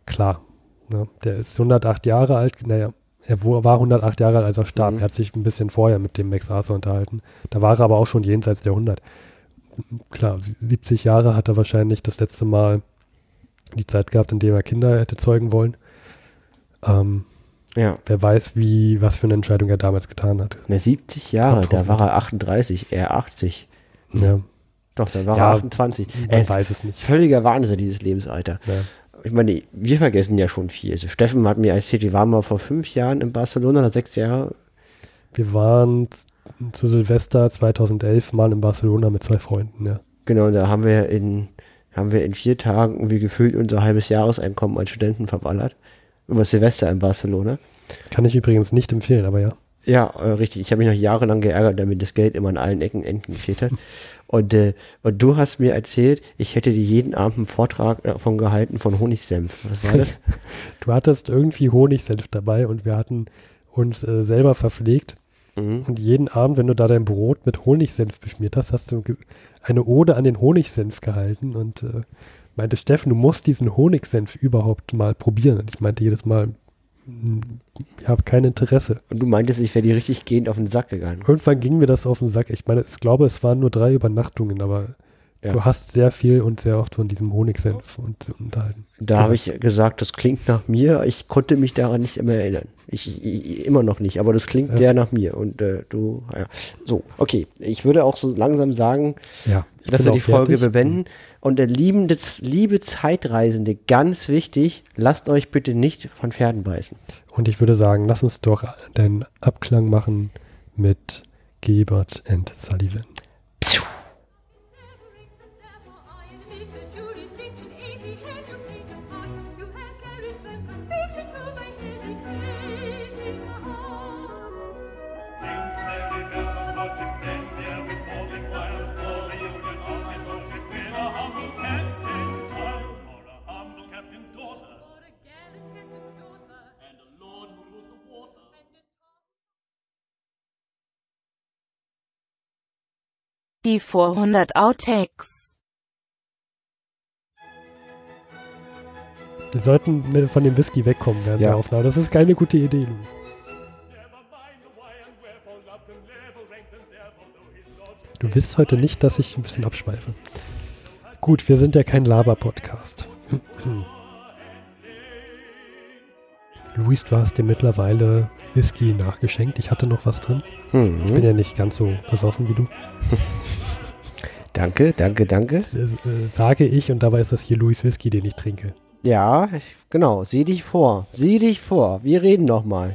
Klar, ne, der ist 108 Jahre alt, naja, er war 108 Jahre alt, als er starb. Mhm. Er hat sich ein bisschen vorher mit dem Max Arthur unterhalten. Da war er aber auch schon jenseits der 100. Klar, 70 Jahre hat er wahrscheinlich das letzte Mal die Zeit gehabt, in dem er Kinder hätte zeugen wollen. Ähm, ja. wer weiß, wie, was für eine Entscheidung er damals getan hat. Na, 70 Jahre, da war er 38, er 80. Ja, Doch, da war Ja, er 28. man Er weiß es nicht. völliger Wahnsinn, dieses Lebensalter. Ja. Ich meine, wir vergessen ja schon viel. Also Steffen hat mir erzählt, die waren mal vor fünf Jahren in Barcelona oder sechs Jahre. Wir waren zu Silvester 2011 mal in Barcelona mit zwei Freunden, ja. Genau, da haben wir in, haben wir in vier Tagen irgendwie gefühlt unser halbes Jahreseinkommen als Studenten verballert. Über Silvester in Barcelona. Kann ich übrigens nicht empfehlen, aber ja. Ja, äh, richtig. Ich habe mich noch jahrelang geärgert, damit das Geld immer an allen Ecken Enden gefehlt hat. Und, äh, und du hast mir erzählt, ich hätte dir jeden Abend einen Vortrag davon gehalten von Honigsenf. Was war das? Du hattest irgendwie Honigsenf dabei und wir hatten uns äh, selber verpflegt. Mhm. Und jeden Abend, wenn du da dein Brot mit Honigsenf beschmiert hast, hast du eine Ode an den Honigsenf gehalten und äh, meinte Steffen, du musst diesen Honigsenf überhaupt mal probieren. Und ich meinte jedes Mal, "Hm, ich habe kein Interesse. Und du meintest, ich wäre dir richtig gehend auf den Sack gegangen. Irgendwann ging mir das auf den Sack. Ich meine, ich glaube, es waren nur drei Übernachtungen, aber Ja. du hast sehr viel und sehr oft von diesem Honigsenf und, unterhalten. Da habe ich gesagt, das klingt nach mir. Ich konnte mich daran nicht mehr erinnern. Ich, ich immer noch nicht, aber das klingt Ja. sehr nach mir. Und äh, du, ja. So, okay. Ich würde auch so langsam sagen, Ja, dass wir die Folge fertig. bewenden. Und der liebende, liebe Zeitreisende, ganz wichtig, lasst euch bitte nicht von Pferden beißen. Und ich würde sagen, lass uns doch den Abklang machen mit Gebert and Sullivan. Die Vorhundert Outtakes. Wir sollten von dem Whisky wegkommen während Ja. der Aufnahme. Das ist keine gute Idee. Louis. Du willst heute nicht, dass ich ein bisschen abschweife. Gut, wir sind ja kein Laber-Podcast. Luis, du hast dir mittlerweile Whisky nachgeschenkt. Ich hatte noch was drin. Mhm. Ich bin ja nicht ganz so versoffen wie du. Danke, danke, danke. Das, äh, sage ich und dabei ist das hier Louis Whisky, den ich trinke. Ja, ich, genau. Sieh dich vor. Sieh dich vor. Wir reden noch mal.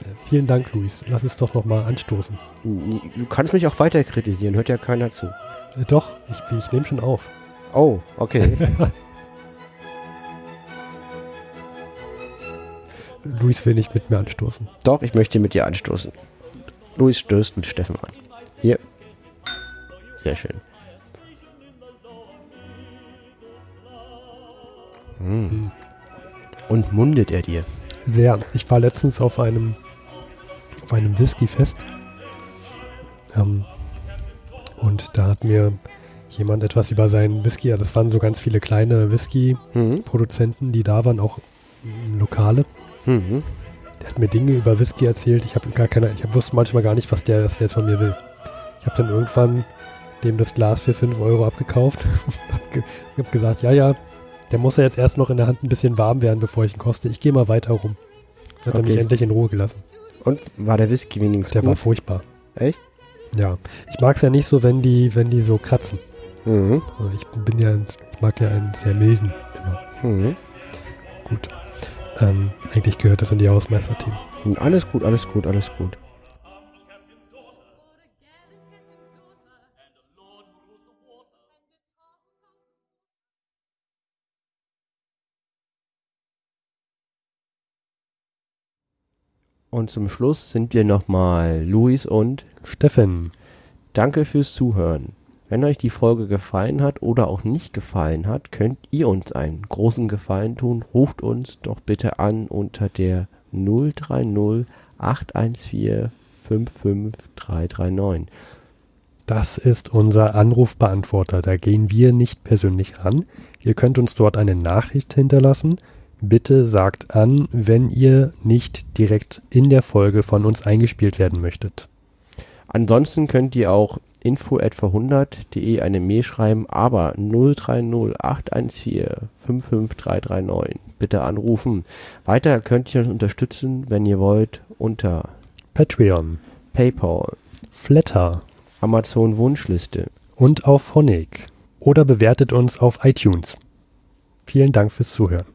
Äh, vielen Dank, Luis. Lass uns doch nochmal anstoßen. Du kannst mich auch weiter kritisieren. Hört ja keiner zu. Äh, doch, ich, ich nehme schon auf. Oh, okay. Luis will nicht mit mir anstoßen. Doch, ich möchte mit dir anstoßen. Luis stößt mit Steffen an. Hier. Sehr schön. Mm. Und mundet er dir? Sehr. Ich war letztens auf einem auf einem Whisky-Fest. Ähm, und da hat mir jemand etwas über seinen Whisky, ja, das waren so ganz viele kleine Whisky-Produzenten, die da waren, auch lokale. Mhm. Der hat mir Dinge über Whisky erzählt. Ich habe gar keine, ich hab, wusste manchmal gar nicht, was der, was der jetzt von mir will. Ich habe dann irgendwann dem das Glas für 5 Euro abgekauft. hab, ge hab gesagt, ja, ja, der muss ja jetzt erst noch in der Hand ein bisschen warm werden, bevor ich ihn koste. Ich gehe mal weiter rum. Hat er mich Okay. endlich in Ruhe gelassen. Und war der Whisky wenigstens Der war gut? furchtbar. Echt? Ja. Ich mag es ja nicht so, wenn die, wenn die so kratzen. Mhm. Ich bin ja, ein- ich mag ja einen sehr milden immer. Mhm. Gut. Ähm, eigentlich gehört das in die Hausmeisterteam. Alles gut, alles gut, alles gut. Und zum Schluss sind wir nochmal Luis und Steffen, Danke fürs Zuhören. Wenn euch die Folge gefallen hat oder auch nicht gefallen hat, könnt ihr uns einen großen Gefallen tun. Ruft uns doch bitte an unter der 030 814 55339. das ist unser Anrufbeantworter. Da gehen wir nicht persönlich ran. Ihr könnt uns dort eine Nachricht hinterlassen. Bitte sagt an, wenn ihr nicht direkt in der Folge von uns eingespielt werden möchtet. Ansonsten könnt ihr auch info etwa 100.de eine Mail schreiben, aber 030 814 55339. Bitte anrufen. Weiter könnt ihr uns unterstützen, wenn ihr wollt, unter Patreon, PayPal, Flatter Amazon Wunschliste. und auf Honig. Oder bewertet uns auf iTunes. Vielen Dank fürs Zuhören.